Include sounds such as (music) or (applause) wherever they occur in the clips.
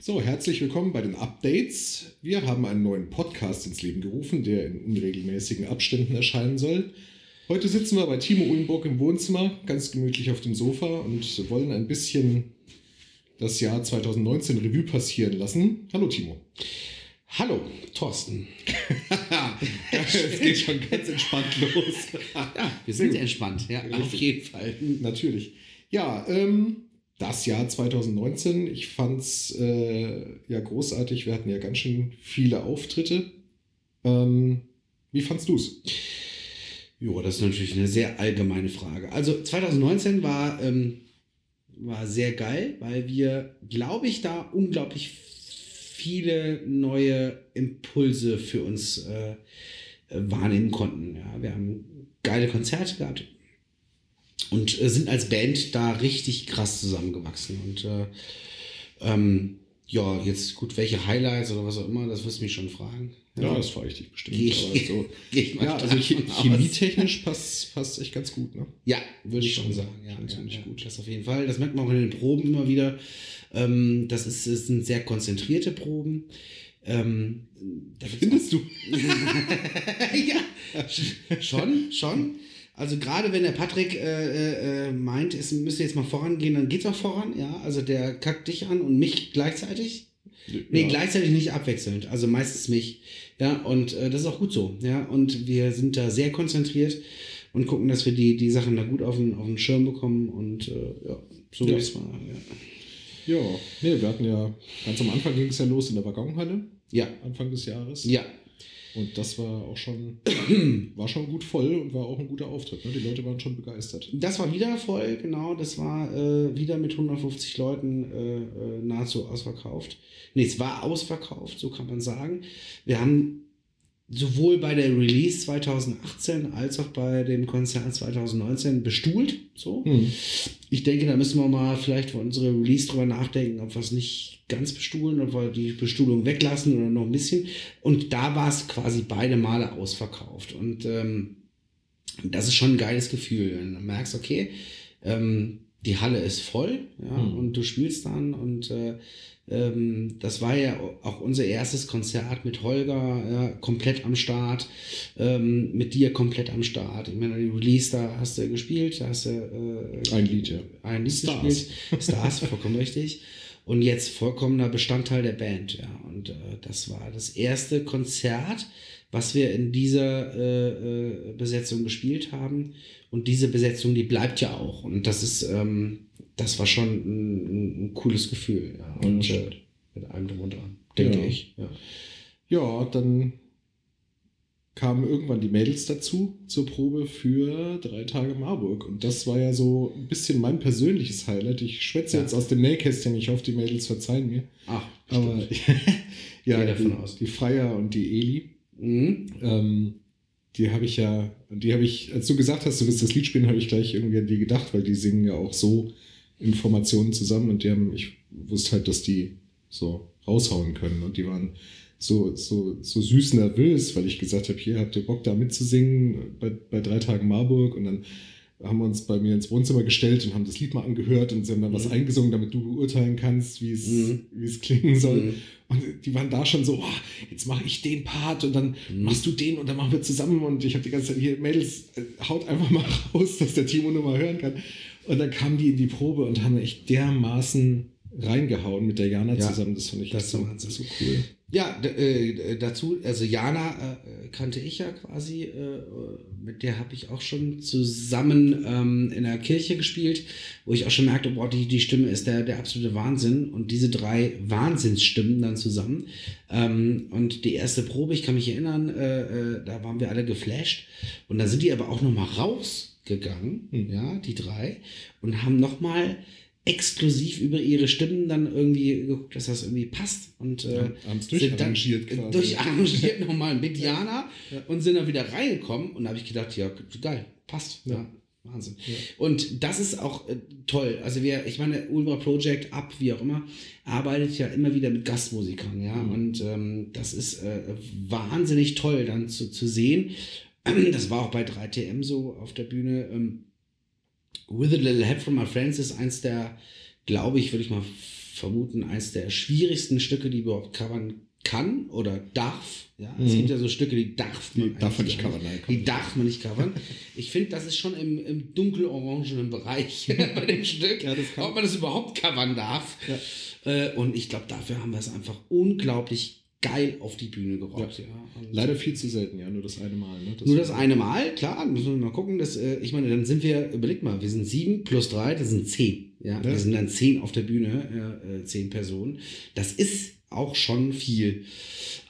So, herzlich willkommen bei den Updates. Wir haben einen neuen Podcast ins Leben gerufen, der in unregelmäßigen Abständen erscheinen soll. Heute sitzen wir bei Timo Uhlenburg im Wohnzimmer, ganz gemütlich auf dem Sofa und wollen ein bisschen das Jahr 2019 Revue passieren lassen. Hallo Timo. Hallo, Thorsten. (laughs) es geht schon ganz entspannt los. ja, wir sind entspannt, ja, Richtig. auf jeden Fall. Natürlich. Ja, ähm, das Jahr 2019, ich fand's äh, ja großartig. Wir hatten ja ganz schön viele Auftritte. Ähm, wie fandst du's? Jo, das ist natürlich eine sehr allgemeine Frage. Also 2019 war, ähm, war sehr geil, weil wir, glaube ich, da unglaublich viele neue Impulse für uns äh, wahrnehmen konnten. Ja, wir haben geile Konzerte gehabt und äh, sind als Band da richtig krass zusammengewachsen. Und äh, ähm, ja, jetzt gut, welche Highlights oder was auch immer, das wirst du mich schon fragen. Ja, das frage ich dich bestimmt. Geh, (laughs) also, ja, also chemietechnisch passt, passt echt ganz gut, ne? Ja, würde ich schon sagen. Ja, ja, ja, gut. Das auf jeden Fall. Das merkt man auch in den Proben immer wieder. Ähm, das, ist, das sind sehr konzentrierte Proben. Ähm, Findest du? (laughs) ja, schon, schon. Also gerade wenn der Patrick äh, äh, meint, es müsste jetzt mal vorangehen, dann geht's auch voran, ja. Also der kackt dich an und mich gleichzeitig. Ja. Nee, gleichzeitig nicht abwechselnd. Also meistens mich. Ja, und äh, das ist auch gut so. Ja, und wir sind da sehr konzentriert und gucken, dass wir die, die Sachen da gut auf den, auf den Schirm bekommen und äh, ja, so ja. wie es war. Ja. ja, nee, wir hatten ja ganz am Anfang ging es ja los in der Waggonhalle. Ja. Anfang des Jahres. Ja, und das war auch schon, (clears throat) war schon gut voll und war auch ein guter Auftritt. Ne? Die Leute waren schon begeistert. Das war wieder voll, genau. Das war äh, wieder mit 150 Leuten äh, äh, nahezu ausverkauft. Nee, es war ausverkauft, so kann man sagen. Wir haben sowohl bei der Release 2018 als auch bei dem Konzert 2019 bestuhlt. So. Hm. Ich denke, da müssen wir mal vielleicht für unsere Release drüber nachdenken, ob wir es nicht ganz bestuhlen, ob wir die Bestuhlung weglassen oder noch ein bisschen. Und da war es quasi beide Male ausverkauft. Und ähm, das ist schon ein geiles Gefühl. Und du merkst, okay, ähm, die Halle ist voll, ja, hm. und du spielst dann und äh, ähm, das war ja auch unser erstes Konzert mit Holger ja, komplett am Start, ähm, mit dir komplett am Start. Ich meine, die Release, da hast du gespielt, da hast du äh, ein Lied, ja. Ein Lied Stars. gespielt. Stars, vollkommen richtig. Und jetzt vollkommener Bestandteil der Band, ja. Und äh, das war das erste Konzert, was wir in dieser äh, äh, Besetzung gespielt haben. Und diese Besetzung, die bleibt ja auch. Und das ist, ähm, das war schon ein, ein cooles Gefühl. Ja. Und äh, mit allem drum und dran, denke ja. ich. Ja. ja, dann kamen irgendwann die Mädels dazu zur Probe für drei Tage Marburg. Und das war ja so ein bisschen mein persönliches Highlight. Ich schwätze ja. jetzt aus dem Nähkästchen. Ich hoffe, die Mädels verzeihen mir. Ach, aber (laughs) ja, die, die Freier und die Eli. Mhm. Ähm, die habe ich ja, die habe ich, als du gesagt hast, du willst das Lied spielen, habe ich gleich irgendwie an die gedacht, weil die singen ja auch so Informationen zusammen und die haben, ich wusste halt, dass die so raushauen können und die waren so, so, so süß nervös, weil ich gesagt habe, hier habt ihr Bock da mitzusingen bei, bei drei Tagen Marburg und dann haben wir uns bei mir ins Wohnzimmer gestellt und haben das Lied mal angehört und sie haben dann mhm. was eingesungen, damit du beurteilen kannst, wie es, mhm. wie es klingen soll. Mhm. Und die waren da schon so, oh, jetzt mache ich den Part und dann mhm. machst du den und dann machen wir zusammen. Und ich habe die ganze Zeit hier, Mädels, äh, haut einfach mal (laughs) raus, dass der Timo nur mal hören kann. Und dann kamen die in die Probe und haben echt dermaßen reingehauen mit der Jana ja, zusammen. Das fand ich das so, so cool. Ja, äh, dazu, also Jana äh, kannte ich ja quasi, äh, mit der habe ich auch schon zusammen ähm, in der Kirche gespielt, wo ich auch schon merkte, boah, die, die Stimme ist der, der absolute Wahnsinn und diese drei Wahnsinnsstimmen dann zusammen. Ähm, und die erste Probe, ich kann mich erinnern, äh, äh, da waren wir alle geflasht und da sind die aber auch nochmal rausgegangen, mhm. ja, die drei, und haben nochmal exklusiv über ihre Stimmen dann irgendwie geguckt, dass das irgendwie passt. Und äh, ja, haben es durcharrangiert quasi. Durcharrangiert (laughs) nochmal mit Diana ja. und sind dann wieder reingekommen. Und da habe ich gedacht, ja, geil, passt. Ja. ja Wahnsinn. Und das ist auch äh, toll. Also wir, ich meine, Ultra Project, Up, wie auch immer, arbeitet ja immer wieder mit Gastmusikern, ja. Mhm. Und ähm, das ist äh, wahnsinnig toll dann zu, zu sehen. (clears throat) Das war auch bei 3TM so auf der Bühne. Ähm, With a Little Help from My Friends ist eins der, glaube ich, würde ich mal vermuten, eines der schwierigsten Stücke, die überhaupt covern kann oder darf. Ja, es mhm. gibt ja so Stücke, die darf man, die darf man nicht covern. Nein, die darf man nicht covern. Ich finde, das ist schon im, im dunkel-orangenen Bereich (laughs) bei dem Stück, ja, ob man das überhaupt covern darf. Ja. Äh, und ich glaube, dafür haben wir es einfach unglaublich geil auf die Bühne gerockt. Ja. Ja. Leider viel zu selten, ja, nur das eine Mal. Ne? Das nur das eine Mal, klar, müssen wir mal gucken. Dass, äh, ich meine, dann sind wir, überleg mal, wir sind sieben plus drei, das sind zehn. Ja, ja. wir sind dann zehn auf der Bühne, äh, zehn Personen. Das ist auch schon viel.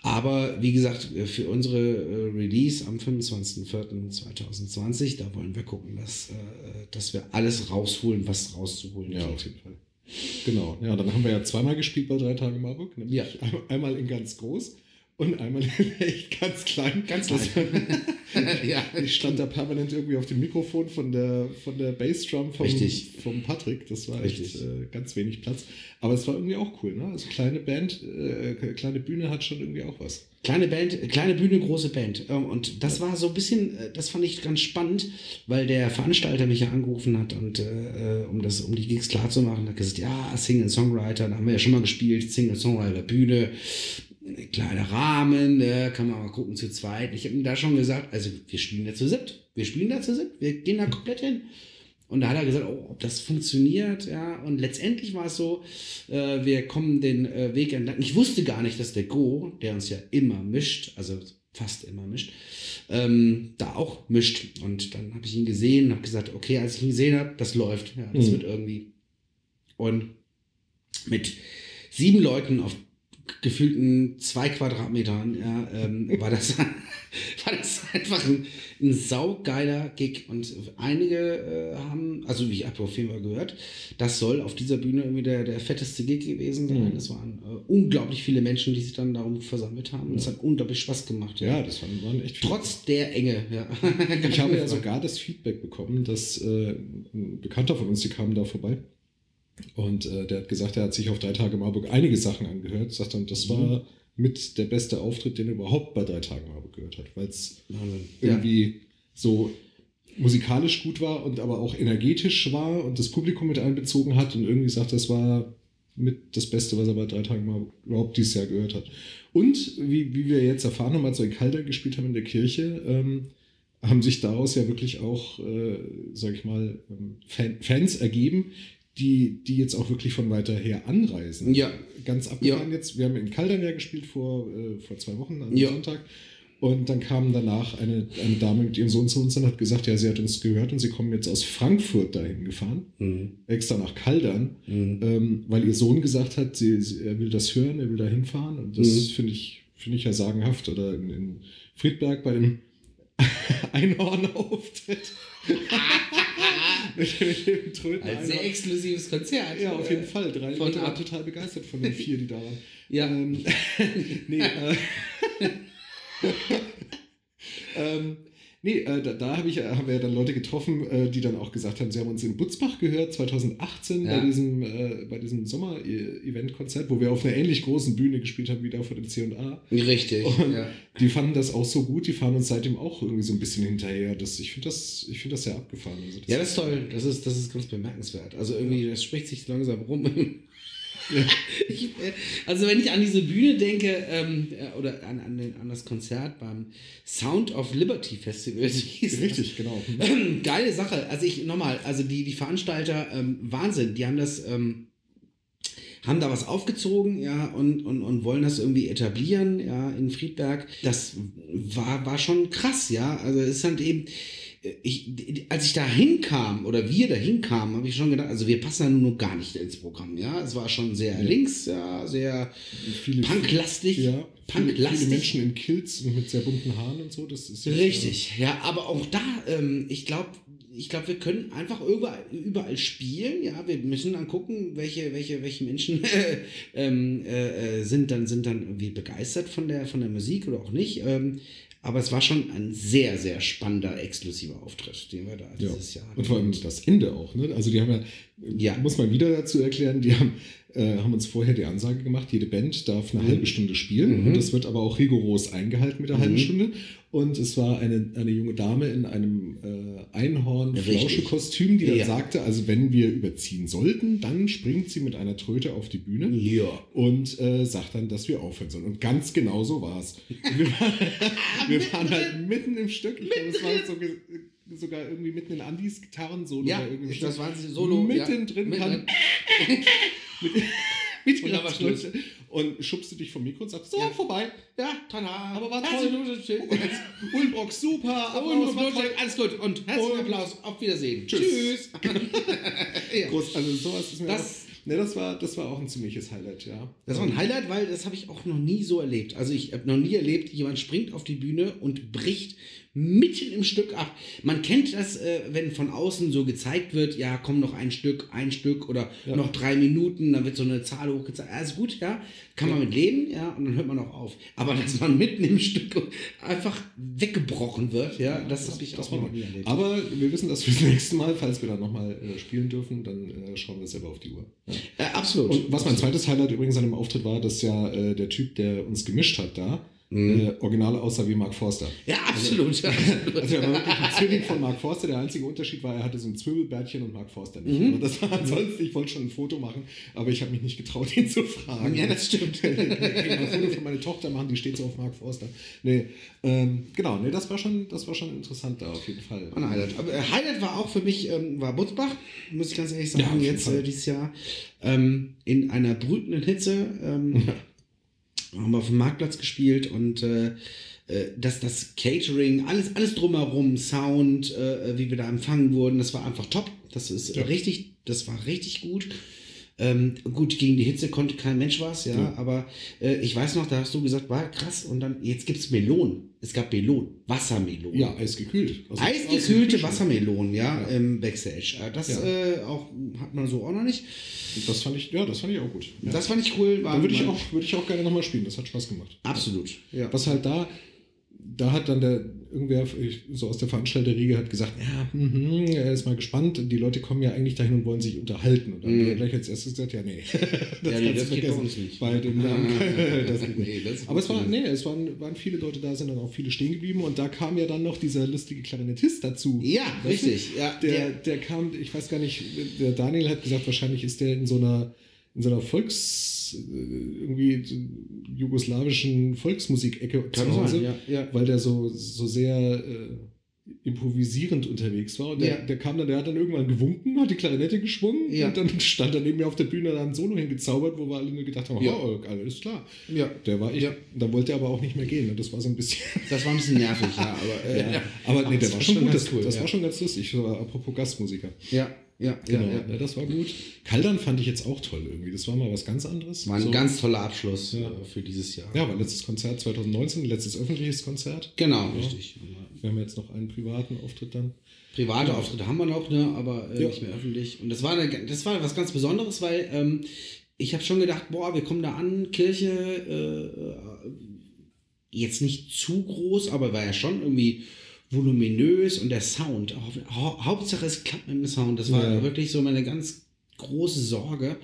Aber wie gesagt, für unsere äh, Release am 25.04.2020, da wollen wir gucken, dass, äh, dass wir alles rausholen, was rauszuholen Ja, auf jeden Fall. Genau, ja, dann haben wir ja zweimal gespielt bei drei Tage Marburg. Nämlich ja. einmal in ganz groß und einmal (laughs) echt ganz klein. Ganz klein. (laughs) ja. Ich stand da permanent irgendwie auf dem Mikrofon von der, von der Bassdrum vom, vom Patrick. Das war Richtig. echt äh, ganz wenig Platz. Aber es war irgendwie auch cool. Ne? Also kleine Band, äh, kleine Bühne hat schon irgendwie auch was. Kleine Band, kleine Bühne, große Band. Ähm, und das war so ein bisschen, äh, das fand ich ganz spannend, weil der Veranstalter mich ja angerufen hat und äh, um das, um die Gigs klar zu machen, hat gesagt, ja, Single-Songwriter, da haben wir ja schon mal gespielt, Single-Songwriter, Bühne kleiner Rahmen, ne, kann man mal gucken zu zweit. Ich habe ihm da schon gesagt, also wir spielen da zu siebt. Wir spielen da zu siebt, wir gehen da komplett hin. Und da hat er gesagt, oh, ob das funktioniert, ja. Und letztendlich war es so, äh, wir kommen den äh, Weg entlang. Ich wusste gar nicht, dass der Go, der uns ja immer mischt, also fast immer mischt, ähm, da auch mischt. Und dann habe ich ihn gesehen und habe gesagt, okay, als ich ihn gesehen habe, das läuft, ja, das mhm. wird irgendwie. Und mit sieben Leuten auf gefühlten zwei Quadratmetern ja, ähm, (laughs) war, das, war das einfach ein, ein saugeiler Gig. Und einige äh, haben, also ich habe auf jeden Fall gehört, das soll auf dieser Bühne irgendwie der, der fetteste Gig gewesen sein. Mhm. Es waren äh, unglaublich viele Menschen, die sich dann darum versammelt haben. Es hat unglaublich Spaß gemacht. Ja, ja das waren, waren echt viele. Trotz der Enge, ja. ich habe ja (laughs) sogar das Feedback bekommen, dass äh, ein Bekannter von uns, die kamen da vorbei und äh, der hat gesagt, er hat sich auf drei Tage Marburg einige Sachen angehört. Sagt dann, das war mhm. mit der beste Auftritt, den er überhaupt bei drei Tagen Marburg gehört hat, weil es irgendwie ja. so musikalisch gut war und aber auch energetisch war und das Publikum mit einbezogen hat und irgendwie sagt, das war mit das Beste, was er bei drei Tagen Marburg überhaupt dieses Jahr gehört hat. Und wie, wie wir jetzt erfahren haben, als wir in Calder gespielt haben in der Kirche, ähm, haben sich daraus ja wirklich auch, äh, sag ich mal, ähm, Fan, Fans ergeben, die, die jetzt auch wirklich von weiter her anreisen. Ja. Ganz abgefahren ja. jetzt. Wir haben in Kaldern ja gespielt vor, äh, vor zwei Wochen am ja. Sonntag. Und dann kam danach eine, eine Dame mit ihrem Sohn zu uns und hat gesagt, ja, sie hat uns gehört und sie kommen jetzt aus Frankfurt dahin gefahren, mhm. extra nach Kaldern, mhm. ähm, weil ihr Sohn gesagt hat, sie, sie, er will das hören, er will da hinfahren. Und das mhm. finde ich, finde ich ja sagenhaft. Oder in, in Friedberg bei dem (laughs) Einhorn-Auftritt. (laughs) mit, dem Tröten. Ein sehr exklusives Konzert. Ja, auf jeden Fall. Drei von Leute waren total begeistert von den vier, die da waren. (laughs) Ja. Ähm, nee, äh, ähm, Nee, äh, da, da hab ich, haben wir ja dann Leute getroffen, äh, die dann auch gesagt haben, sie haben uns in Butzbach gehört, 2018 ja. bei diesem, äh, bei diesem Sommer-Event-Konzert, wo wir auf einer ähnlich großen Bühne gespielt haben wie da vor dem C&A. Richtig, und ja. Die fanden das auch so gut, die fahren uns seitdem auch irgendwie so ein bisschen hinterher. Das, ich finde das, find das sehr abgefahren. Also das ja, das ist toll. Das ist, das ist ganz bemerkenswert. Also irgendwie, ja. das spricht sich langsam rum (laughs) ich, äh, also wenn ich an diese Bühne denke ähm, äh, oder an, an, den, an, das Konzert beim Sound of Liberty Festival, (laughs) Richtig, genau. Ähm, geile Sache. Also ich nochmal, also die, die Veranstalter, ähm, Wahnsinn, die haben das ähm, haben da was aufgezogen, ja, und, und, und wollen das irgendwie etablieren, ja, in Friedberg. Das war, war schon krass, ja. Also es ist halt eben, ich, als ich da hinkam oder wir da hinkamen, habe ich schon gedacht, also wir passen da nur gar nicht ins Programm, ja. Es war schon sehr ja. links, ja, sehr viele, punklastig. Ja, punklastig. Viele, Menschen in Kills und mit sehr bunten Haaren und so, das ist Richtig, ja, ja aber auch da, ähm, ich glaube, ich glaube, wir können einfach überall, überall spielen. Ja, wir müssen dann gucken, welche, welche, welche Menschen (laughs) ähm, äh, äh, sind dann sind dann irgendwie begeistert von der von der Musik oder auch nicht. Ähm, aber es war schon ein sehr, sehr spannender, exklusiver Auftritt, den wir da dieses ja. Jahr hatten. Und vor allem das Ende auch. Ne? Also die haben ja, ja, muss man wieder dazu erklären, die haben äh, haben uns vorher die Ansage gemacht, jede Band darf eine mhm. halbe Stunde spielen. Mhm. Und das wird aber auch rigoros eingehalten mit der mhm. halben Stunde. Und es war eine, eine junge Dame in einem äh, Einhorn-Flauschekostüm, die dann ja. sagte, also wenn wir überziehen sollten, dann springt sie mit einer Tröte auf die Bühne ja. und äh, sagt dann, dass wir aufhören sollen. Und ganz genau so war es. Wir, (laughs) wir waren halt mitten im Stück. Ich glaube, es war so sogar irgendwie mitten in Andys Gitarren-Solo. Ja, das war Solo. Mittendrin ja. kann. (laughs) mit, (laughs) mit ihrer Schnulze und schubste dich vom Mikro und sagt, so, ja. vorbei. Ja, tada. Aber war toll. (laughs) Ulbrock, super. Aber Ulbrock, alles gut. Und herzlichen Applaus. Auf Wiedersehen. Tschüss. Tschüss. (laughs) ja. Groß, also sowas ist mir das, auch, ne, das, war, das war auch ein ziemliches Highlight, ja. Das war ein Highlight, weil das habe ich auch noch nie so erlebt. Also ich habe noch nie erlebt, jemand springt auf die Bühne und bricht mitten im Stück ab. Man kennt das, äh, wenn von außen so gezeigt wird, ja, komm noch ein Stück, ein Stück oder ja. noch drei Minuten, dann wird so eine Zahl hochgezeigt. Alles gut, ja, kann ja. man mit leben, ja, und dann hört man auch auf. Aber dass man mitten im Stück einfach weggebrochen wird, ja, das, das habe ich auch noch nie erlebt. Aber wir wissen das fürs nächste Mal, falls wir dann nochmal äh, spielen dürfen, dann äh, schauen wir selber auf die Uhr. Ja. Äh, absolut. Und was mein zweites Highlight übrigens an dem Auftritt war, dass ja äh, der Typ, der uns gemischt hat da, Mhm. Äh, Originale aussah wie Mark Forster. Ja, (laughs) absolut. Also, also er war wirklich ein Zwilling von Mark Forster. Der einzige Unterschied war, er hatte so ein Zwirbelbärtchen und Mark Forster nicht. Mhm. Aber das war ansonsten, ich wollte schon ein Foto machen, aber ich habe mich nicht getraut, ihn zu fragen. Ja, das stimmt. (laughs) ich ein Foto von meiner Tochter machen, die steht so auf Mark Forster. Nee, ähm, genau, nee, das war, schon, das war schon interessant da auf jeden Fall. Ein Highlight. Aber äh, Highlight war auch für mich, ähm, war Butzbach, muss ich ganz ehrlich sagen, ja, jetzt äh, dieses Jahr ähm, in einer brütenden Hitze. Haben wir auf dem Marktplatz gespielt und äh, äh, das, das Catering, alles, alles drumherum, Sound, äh, wie wir da empfangen wurden, das war einfach top. Das ist ja. richtig, das war richtig gut. Ähm, gut, gegen die Hitze konnte kein Mensch was, ja, ja. aber äh, ich weiß noch, da hast du gesagt, war krass, und dann, jetzt gibt es Melonen. Es gab Melonen, Wassermelonen. Ja, eisgekühlt. Also Eisgekühlte Wassermelonen, ja, ja, im Backstage. Äh, das ja. äh, auch, hat man so auch noch nicht. Das fand ich, ja, das fand ich auch gut. Das fand ich cool. War, da würde ich, auch, würd ich auch gerne nochmal spielen, das hat Spaß gemacht. Absolut. Ja. Was halt da, da hat dann der irgendwer so aus der Veranstalterriege hat gesagt, ja, mh, er ist mal gespannt. Die Leute kommen ja eigentlich dahin und wollen sich unterhalten. Und dann mm. hat er gleich als erstes gesagt, ja, nee, (laughs) das, ja, nee, das geht uns nicht. Bei dem Namen. (laughs) das nee, das Aber es war, nee, es waren, waren viele Leute da, sind dann auch viele stehen geblieben. Und da kam ja dann noch dieser lustige Klarinettist dazu. Ja, richtig. Ja, der, der kam, ich weiß gar nicht, der Daniel hat gesagt, wahrscheinlich ist der in so einer in so einer Volks, äh, irgendwie jugoslawischen Volksmusikecke zu Hause, ja, ja. weil der so, so sehr äh, improvisierend unterwegs war. Und der, ja. der kam dann, der hat dann irgendwann gewunken, hat die Klarinette geschwungen und dann stand er neben mir auf der Bühne da ein Solo hingezaubert, wo wir alle nur gedacht haben, ja. oh, alles klar. Ja. Der war ich, da wollte er aber auch nicht mehr gehen. Das war so ein bisschen. (laughs) Das war ein bisschen nervig, ja. Aber, äh, aber nee, der war schon gut. Das, cool, das war schon ganz lustig. Apropos Gastmusiker. Ja. Ja, genau. Ja, ja. das war gut. Kaldern fand ich jetzt auch toll irgendwie. Das war mal was ganz anderes. War ein so. ganz toller Abschluss ja. Äh, für dieses Jahr. Ja, war letztes Konzert 2019, letztes öffentliches Konzert. Genau, richtig. Wir haben jetzt noch einen privaten Auftritt dann. Private Auftritte haben wir noch, ne, aber äh, nicht mehr öffentlich. Und das war, eine, das war was ganz Besonderes, weil ähm, ich habe schon gedacht, boah, wir kommen da an, Kirche, äh, jetzt nicht zu groß, aber war ja schon irgendwie voluminös und der Sound. Hau Hauptsache es klappt mit dem Sound. Das war ja. wirklich so meine ganz große Sorge.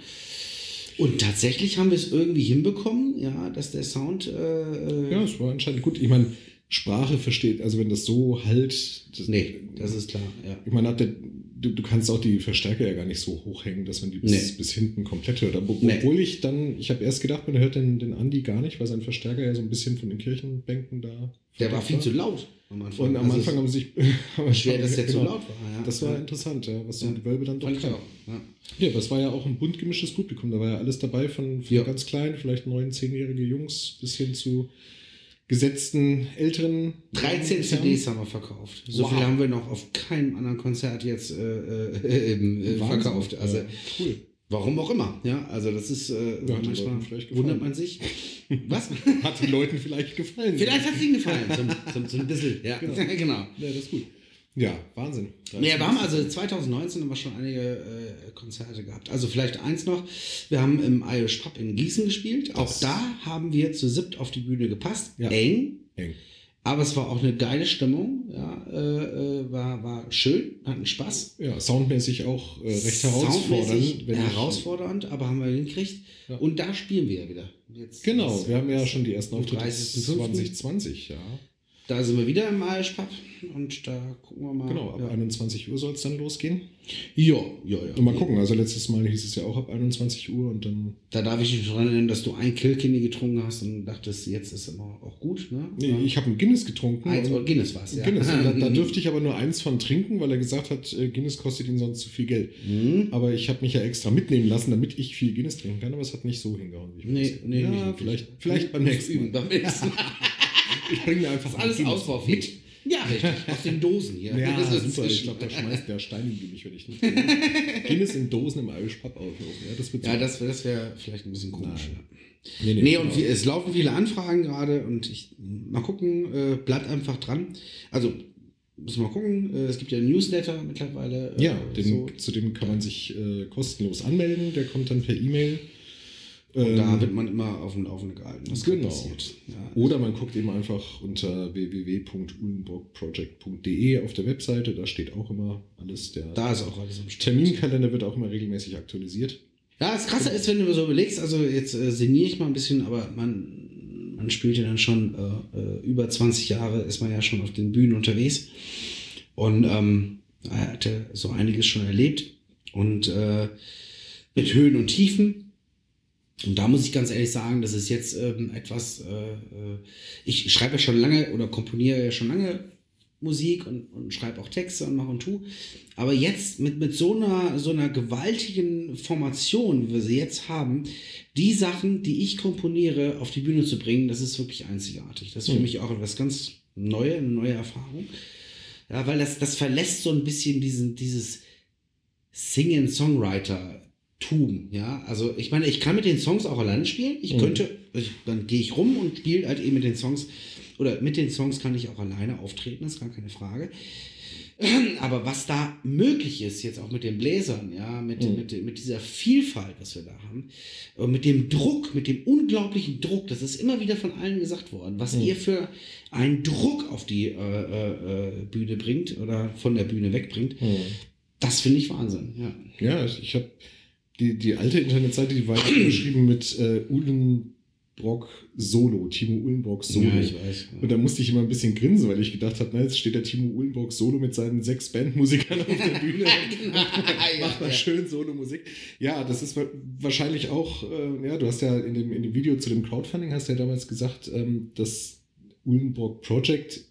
Und tatsächlich haben wir es irgendwie hinbekommen, ja, dass der Sound. Äh, ja, es war anscheinend gut. Ich meine, Sprache versteht, also wenn das so halt. Das, nee, das ist klar, ja. Ich meine, der, du, du kannst auch die Verstärker ja gar nicht so hochhängen, dass man die bis, nee. bis hinten komplett hört. Aber, nee. Obwohl ich dann, ich habe erst gedacht, man hört den, den Andi gar nicht, weil sein Verstärker ja so ein bisschen von den Kirchenbänken da. Der war viel zu laut. Am Anfang. Und am also Anfang haben sich. (laughs) schwer, dass der genau, zu laut war. Ja. Das war ja. interessant, ja, was so ein Gewölbe dann doch kann. Ja. ja, das war ja auch ein bunt gemischtes Publikum. Da war ja alles dabei, von, von ganz klein, vielleicht neun, zehnjährige Jungs bis hin zu gesetzten älteren. 13 CDs haben wir verkauft. So wow. viel haben wir noch auf keinem anderen Konzert jetzt äh, äh, (laughs) äh, verkauft. Also cool. Warum auch immer, ja. Also das ist äh, ja, manchmal wundert man sich. (laughs) Was? (laughs) Hat den Leuten vielleicht gefallen. Vielleicht hat es ihnen gefallen, (laughs) so, so, so, ein bisschen. Ja, genau. genau. Ja, das ist gut. Ja, Wahnsinn. Ja, wir haben also 2019 haben wir schon einige äh, Konzerte gehabt. Also vielleicht eins noch. Wir haben im Irish Pub in Gießen gespielt. Auch das da haben wir zu siebt auf die Bühne gepasst. Ja. Eng. Eng. Aber es war auch eine geile Stimmung, ja, äh, äh war, war schön, hatten Spaß. Ja, soundmäßig auch äh, recht herausfordernd. herausfordernd, aber haben wir hingekriegt. Ja. Und da spielen wir ja wieder. Jetzt, genau, wir haben ja schon die ersten Auftritte 2020, ja. Da sind wir wieder im Eilspub und da gucken wir mal. Genau, ab ja. 21 Uhr soll es dann losgehen. Ja, ja, ja. Und mal gucken, also letztes Mal hieß es ja auch ab 21 Uhr und dann. Da darf ich dich daran erinnern, dass du ein Kilkenny getrunken hast und dachtest, jetzt ist es immer auch gut, ne? Nee, ich habe ein Guinness getrunken. Eins, oder Guinness war es, ja. Guinness. (laughs) da, da, dürfte ich aber nur eins von trinken, weil er gesagt hat, äh, Guinness kostet ihn sonst zu viel Geld. Mhm. Aber ich habe mich ja extra mitnehmen lassen, damit ich viel Guinness trinken kann, aber es hat nicht so hingehauen. Wie ich nee, nee, ja, nicht, vielleicht, vielleicht beim nächsten Mal. Beim nächsten Mal. (laughs) Ich bringe mir einfach alles ausbaufähig. Ja, richtig. Aus den Dosen hier. Ja, das ist super. Ich glaube, da schmeißt der Stein in mich, wenn ich nicht. (laughs) Guinness in Dosen im Irish Pub auflaufen. Ja, das, ja, das, das wäre vielleicht ein bisschen komisch. Nee, nee, nee und genau. es laufen viele Anfragen gerade und ich mal gucken, äh, bleibt einfach dran. Also müssen wir mal gucken. Äh, es gibt ja einen Newsletter mittlerweile. Äh, ja, den, so. zu dem kann man sich äh, kostenlos anmelden. Der kommt dann per E-Mail. Und ähm, da wird man immer auf dem Laufenden gehalten, was genau. passiert. Ja. Oder man guckt eben einfach unter www.ulenburgproject.de auf der Webseite, da steht auch immer alles. Der da ist auch alles im Terminkalender wird auch immer regelmäßig aktualisiert. Ja, das Krasse ist, wenn du so überlegst, also jetzt äh, sinniere ich mal ein bisschen, aber man, man spielt ja dann schon äh, äh über 20 Jahre, ist man ja schon auf den Bühnen unterwegs und ähm, er hatte so einiges schon erlebt und äh, mit Höhen und Tiefen und da muss ich ganz ehrlich sagen, das ist jetzt ähm, etwas, äh, äh, ich schreibe ja schon lange oder komponiere ja schon lange Musik und, und schreibe auch Texte und mache und tu. Aber jetzt mit, mit so, einer, so einer gewaltigen Formation, wie wir sie jetzt haben, die Sachen, die ich komponiere, auf die Bühne zu bringen, das ist wirklich einzigartig. Das ist für mhm. mich auch etwas ganz Neues, eine neue Erfahrung. Ja, weil das, das verlässt so ein bisschen diesen, dieses Singen-Songwriter- Tum, ja. Also ich meine, ich kann mit den Songs auch alleine spielen. Ich mhm. könnte, ich, dann gehe ich rum und spiele halt eben mit den Songs. Oder mit den Songs kann ich auch alleine auftreten, das ist gar keine Frage. (clears throat) Aber was da möglich ist, jetzt auch mit den Bläsern, ja, mit, mhm. mit, mit dieser Vielfalt, was wir da haben, und mit dem Druck, mit dem unglaublichen Druck, das ist immer wieder von allen gesagt worden, was mhm. ihr für einen Druck auf die äh, äh, äh Bühne bringt oder von der Bühne wegbringt, mhm. das finde ich Wahnsinn, ja. Ja, ich habe die, die alte Internetseite, die war (clears throat) geschrieben mit äh, Uhlenbrock Solo, Timo Uhlenbrock Solo. Ja, ich weiß. Und da musste ich immer ein bisschen grinsen, weil ich gedacht habe, na, jetzt steht der Timo Uhlenbrock Solo mit seinen sechs Bandmusikern auf der (laughs) Bühne genau. (laughs) und macht mal schön Solo-Musik. Ja, das ist wahrscheinlich auch, äh, ja, du hast ja in dem, in dem Video zu dem Crowdfunding hast ja damals gesagt, ähm, dass Uhlenbrock Project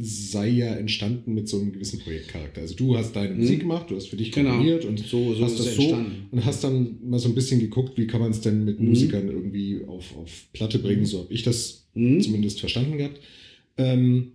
sei ja entstanden mit so einem gewissen Projektcharakter. Also du hast deine Musik mhm. gemacht, du hast für dich genau. komponiert und so, so hast das so entstanden. und hast dann mal so ein bisschen geguckt, wie kann man es denn mit mhm. Musikern irgendwie auf, auf Platte bringen. So habe ich das mhm. zumindest verstanden gehabt. Ähm,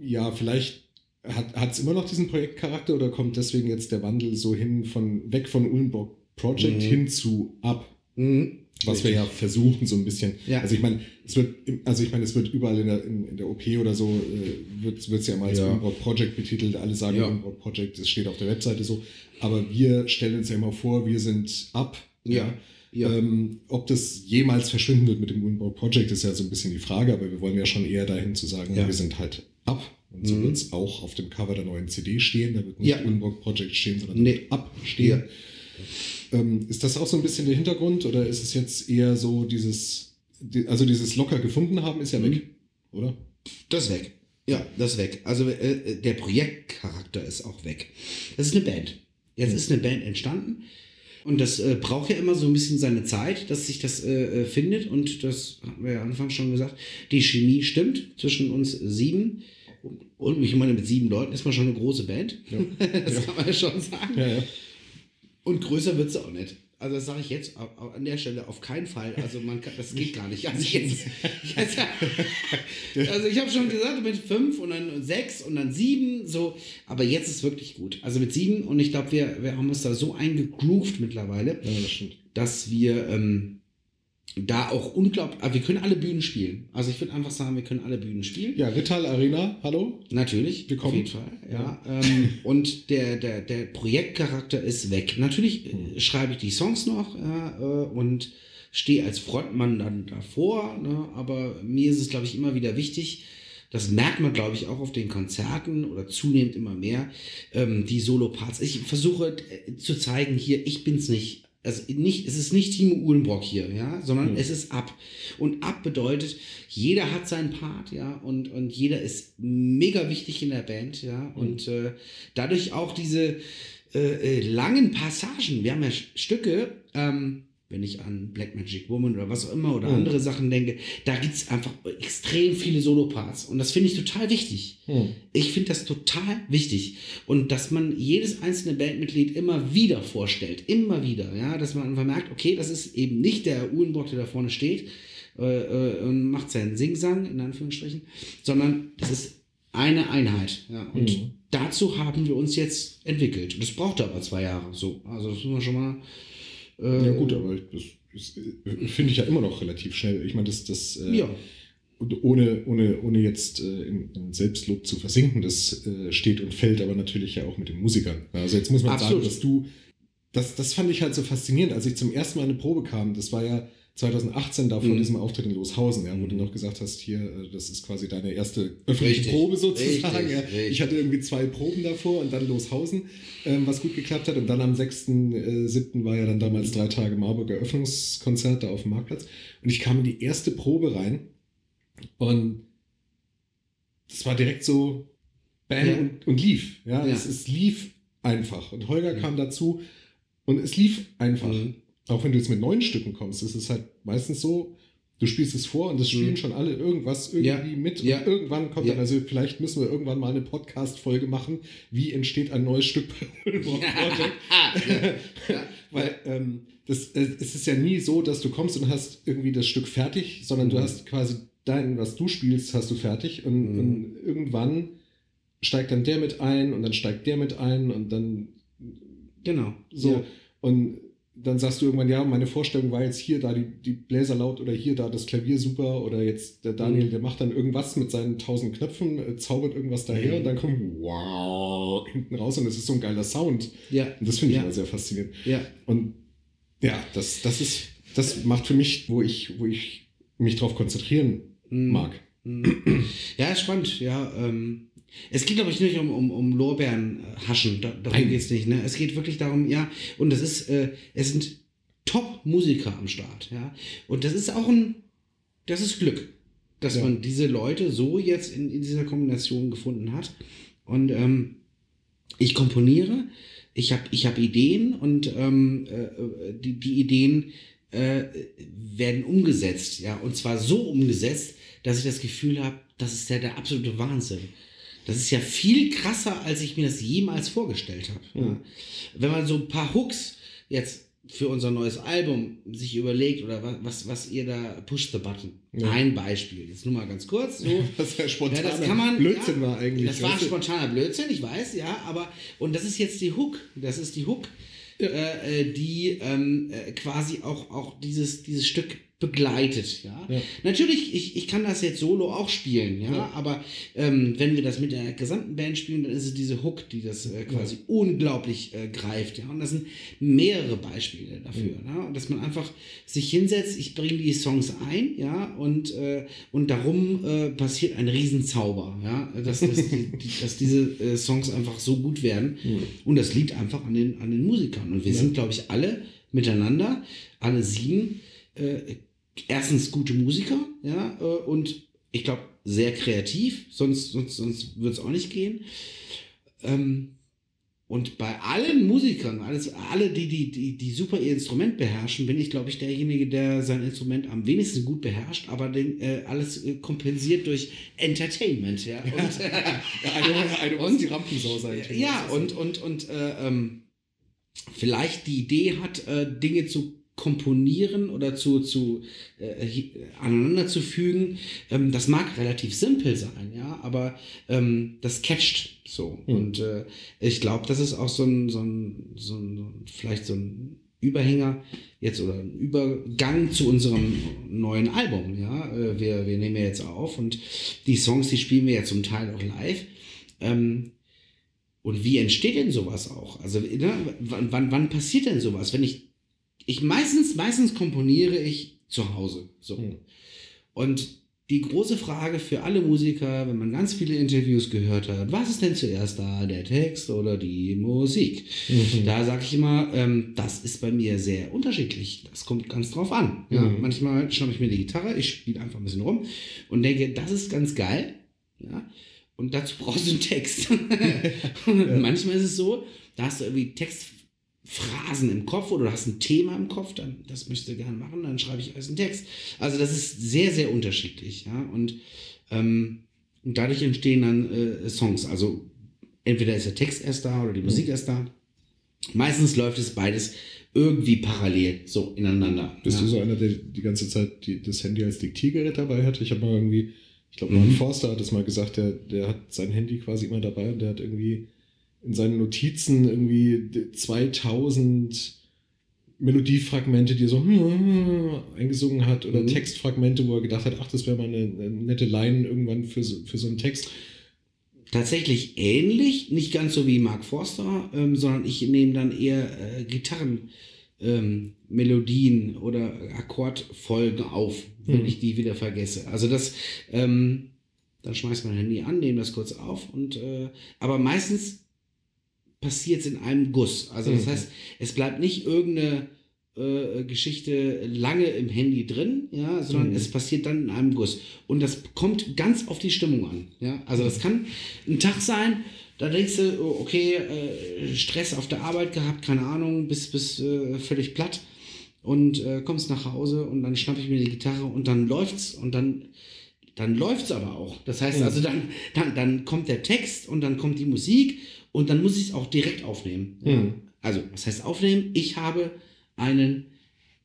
ja, vielleicht hat es immer noch diesen Projektcharakter oder kommt deswegen jetzt der Wandel so hin von weg von Ullenburg Project mhm. hin zu ab? Mhm. Was wir ja versuchen, so ein bisschen. Ja. Also ich meine, es wird, also ich meine, es wird überall in der, in, in der OP oder so, äh, wird es ja mal als ja. Project betitelt. Alle sagen ja. Project, es steht auf der Webseite so. Aber wir stellen uns ja immer vor, wir sind ab. Ja. ja. Ähm, ob das jemals verschwinden wird mit dem Unbau Project, ist ja so ein bisschen die Frage, aber wir wollen ja schon eher dahin zu sagen, ja. wir sind halt ab. Und so mhm. wird es auch auf dem Cover der neuen CD stehen. Da wird nicht ja. Unbox Project stehen, sondern nee. ab stehen. Ähm, ist das auch so ein bisschen der Hintergrund oder ist es jetzt eher so dieses, also dieses locker gefunden haben ist ja weg, mhm. oder? Das ist weg. Ja, das ist weg. Also äh, der Projektcharakter ist auch weg. Das ist eine Band. Jetzt ist eine Band entstanden. Und das äh, braucht ja immer so ein bisschen seine Zeit, dass sich das äh, äh findet. Und das haben wir ja anfangs schon gesagt. Die Chemie stimmt zwischen uns sieben. Und ich meine, mit sieben Leuten ist man schon eine große Band. Ja. (laughs) das ja. kann man ja schon sagen. Ja, ja. Und größer wird sie auch nicht. Also das sage ich jetzt an der Stelle auf keinen Fall. Also man kann, das geht gar nicht. Also, jetzt, jetzt, also ich habe schon gesagt, mit fünf und dann sechs und dann sieben, so, aber jetzt ist wirklich gut. Also mit sieben und ich glaube, wir, wir haben uns da so eingegroovt mittlerweile, ja, das dass wir ähm, da auch unglaublich, aber wir können alle Bühnen spielen. Also ich würde einfach sagen, wir können alle Bühnen spielen. Ja, Rittal Arena, hallo? Natürlich, Willkommen. auf jeden Fall. Ja, ja. Ähm, und der, der, der Projektcharakter ist weg. Natürlich mhm. schreibe ich die Songs noch äh, und stehe als Frontmann dann davor, ne? aber mir ist es, glaube ich, immer wieder wichtig, Das merkt man, glaube ich, auch auf den Konzerten oder zunehmend immer mehr, ähm, die Solo-Parts. Ich versuche äh, zu zeigen, hier, ich bin's nicht. Also nicht, es ist nicht Timo Uhlenbrock hier, ja, sondern mhm. es ist ab. Und ab bedeutet, jeder hat seinen Part, ja, und, und jeder ist mega wichtig in der Band, ja, mhm. und äh, dadurch auch diese äh, äh langen Passagen. Wir haben ja Stücke, ähm, wenn ich an Black Magic Woman oder was auch immer oder mhm. andere Sachen denke, da gibt es einfach extrem viele Solo-Parts. Und das finde ich total wichtig. Mhm. Ich finde das total wichtig. Und dass man jedes einzelne Bandmitglied immer wieder vorstellt, immer wieder, ja, dass man einfach merkt, okay, das ist eben nicht der Uhlenbock, der da vorne steht äh, äh, und macht seinen Singsang, in Anführungsstrichen, sondern das ist eine Einheit. Ja. Und mhm. dazu haben wir uns jetzt entwickelt. Und das braucht aber zwei Jahre. So, also das muss man schon mal äh, ja gut, aber das, das äh, finde ich ja immer noch relativ schnell. Ich meine, das, das äh, ja. ohne, ohne, ohne jetzt äh, in, in, Selbstlob zu versinken, das äh, steht und fällt aber natürlich ja auch mit den Musikern. Also jetzt muss man Absolut. sagen, dass du, das, das fand ich halt so faszinierend, als ich zum ersten Mal in eine Probe kam, das war ja 2018 da vor mhm. diesem Auftritt in Loshausen, ja, wo du noch gesagt hast, hier, äh, das ist quasi deine erste öffentliche richtig, Probe sozusagen. Richtig, ja. richtig. Ich hatte irgendwie zwei Proben davor und dann Loshausen, ähm, was gut geklappt hat. Und dann am 6.7. Äh, war ja dann damals drei Tage Marburg Eröffnungskonzert da auf dem Marktplatz. Und ich kam in die erste Probe rein und das war direkt so Bam ja. und, und, lief. Ja, ja. Es, es, lief einfach. Und Holger kam dazu und es lief einfach. Mhm auch wenn du jetzt mit neuen Stücken kommst, ist es halt meistens so, du spielst es vor und es spielen mhm. schon alle irgendwas irgendwie ja. mit. Ja. Und irgendwann kommt ja. dann, also vielleicht müssen wir irgendwann mal eine Podcast-Folge machen, wie entsteht ein neues Stück (laughs) bei Project. (laughs) Weil ähm, das, äh, es ist ja nie so, dass du kommst und hast irgendwie das Stück fertig, sondern mhm. du hast quasi dein, was du spielst, hast du fertig und, mhm. und irgendwann steigt dann der mit ein und dann steigt der mit ein und dann genau so und dann sagst du irgendwann, ja, meine Vorstellung war jetzt hier da die, die Bläser laut oder hier da das Klavier super oder jetzt der Daniel, mhm. der macht dann irgendwas mit seinen tausend Knöpfen, äh, zaubert irgendwas daher mhm. und dann kommt wow hinten raus und es ist so ein geiler Sound. Ja. Und das finde ich ja. immer sehr faszinierend. Ja. Und ja, das, das ist, das macht für mich, wo ich, wo ich mich drauf konzentrieren mhm. mag. Mhm. Ja, spannend, ja. Ähm es geht, glaube ich, nicht um, um, um Lorbeeren äh, haschen. Da, darum geht es nicht. Ne? Es geht wirklich darum, ja, und das ist, äh, es sind Top-Musiker am Start, ja. Und das ist auch ein, das ist Glück, dass ja. man diese Leute so jetzt in, in dieser Kombination gefunden hat. Und ähm, ich komponiere, ich habe ich hab Ideen und ähm, äh, die, die Ideen äh, werden umgesetzt, ja. Und zwar so umgesetzt, dass ich das Gefühl habe, das ist ja der absolute Wahnsinn. Das ist ja viel krasser, als ich mir das jemals vorgestellt habe. Ja. Wenn man so ein paar Hooks jetzt für unser neues Album sich überlegt oder was, was ihr da Push the Button. Ja. Ein Beispiel. Jetzt nur mal ganz kurz. So. (laughs) das ja spontaner ja, das kann man, Blödsinn war eigentlich. Das war spontaner Blödsinn, ich weiß, ja, aber und das ist jetzt die Hook. Das ist die Hook, ja. äh, äh die ähm, äh, quasi auch, auch dieses, dieses Stück begleitet, ja. ja. Natürlich, ich, ich kann das jetzt solo auch spielen, ja, ja. aber ähm, wenn wir das mit der gesamten Band spielen, dann ist es diese Hook, die das äh, quasi ja. unglaublich äh, greift, ja. Und das sind mehrere Beispiele dafür, ja. Und dass man einfach sich hinsetzt, ich bringe die Songs ein, ja, und, äh, und darum äh, passiert ein Riesenzauber, ja, dass, dass, die, dass diese äh, Songs einfach so gut werden. Und das liegt einfach an den, an den Musikern. Und wir sind, glaube ich, alle miteinander, alle sieben, äh, erstens gute Musiker, ja, äh, und ich glaube sehr kreativ, sonst, sonst, sonst würde es auch nicht gehen. Ähm, und bei allen Musikern, alles, alle, die, die, die, die super ihr Instrument beherrschen, bin ich, glaube ich, derjenige, der sein Instrument am wenigsten gut beherrscht, aber den, äh, alles äh, kompensiert durch Entertainment. Ja, und, (laughs) ja, eine, eine und die Rampensau sein. Ja, und, und, und äh, ähm, vielleicht die Idee hat, äh, Dinge zu komponieren oder zu, zu äh, aneinander zu fügen, ähm, das mag relativ simpel sein, ja, aber ähm, das catcht so. Mhm. Und äh, ich glaube, das ist auch so ein, so ein, so ein, vielleicht so ein Überhänger jetzt oder ein Übergang zu unserem neuen Album, ja. Äh, wir, wir nehmen ja jetzt auf und die Songs, die spielen wir ja zum Teil auch live. Ähm, und wie entsteht denn sowas auch? Also, ne, wann, wann, wann passiert denn sowas? Wenn ich ich meistens, meistens komponiere ich zu Hause. So. Mhm. Und die große Frage für alle Musiker, wenn man ganz viele Interviews gehört hat, was ist denn zuerst da, der Text oder die Musik? Mhm. Da sage ich immer, ähm, das ist bei mir sehr unterschiedlich. Das kommt ganz drauf an. Ja? Mhm. Manchmal schnappe ich mir die Gitarre, ich spiele einfach ein bisschen rum und denke, das ist ganz geil. Ja? Und dazu brauchst du einen Text. (laughs) (laughs) ja. Manchmal ist es so, da hast du irgendwie Text Phrasen im Kopf oder du hast ein Thema im Kopf, dann das möchtest du gerne machen, dann schreibe ich als einen Text. Also das ist sehr, sehr unterschiedlich, ja. Und, ähm, und dadurch entstehen dann äh, Songs. Also entweder ist der Text erst da oder die Musik mhm. erst da. Meistens läuft es beides irgendwie parallel so ineinander. Bist ja. du so einer, der die ganze Zeit die, das Handy als Diktiergerät dabei hatte? Ich habe mal irgendwie, ich glaube, mhm. Forster hat es mal gesagt, der, der hat sein Handy quasi immer dabei und der hat irgendwie in seinen Notizen irgendwie 2000 Melodiefragmente, die er so hm, eingesungen hat oder mhm. Textfragmente, wo er gedacht hat, ach, das wäre mal eine, eine, nette Line irgendwann für so, für so einen Text. Tatsächlich ähnlich, nicht ganz so wie Mark Forster, ähm, sondern ich nehme dann eher äh, Gitarrenmelodien ähm, oder Akkordfolgen auf, wenn mhm. ich die wieder vergesse. Also das, ähm, dann schmeißt mein Handy an, nehme das kurz auf und äh, aber meistens passiert es in einem Guss. Also das mhm. heißt, es bleibt nicht irgendeine äh, Geschichte lange im Handy drin, ja, sondern mhm. es passiert dann in einem Guss. Und das kommt ganz auf die Stimmung an. Ja? Also das kann ein Tag sein, da denkst du, oh, okay, äh, Stress auf der Arbeit gehabt, keine Ahnung, bis, bis äh, völlig platt und äh, kommst nach Hause und dann schnapp ich mir die Gitarre und dann läuft's und dann dann läuft's aber auch. Das heißt also dann, dann, dann kommt der Text und dann kommt die Musik und dann muss ich es auch direkt aufnehmen. Mhm. Also, was heißt aufnehmen? Ich habe einen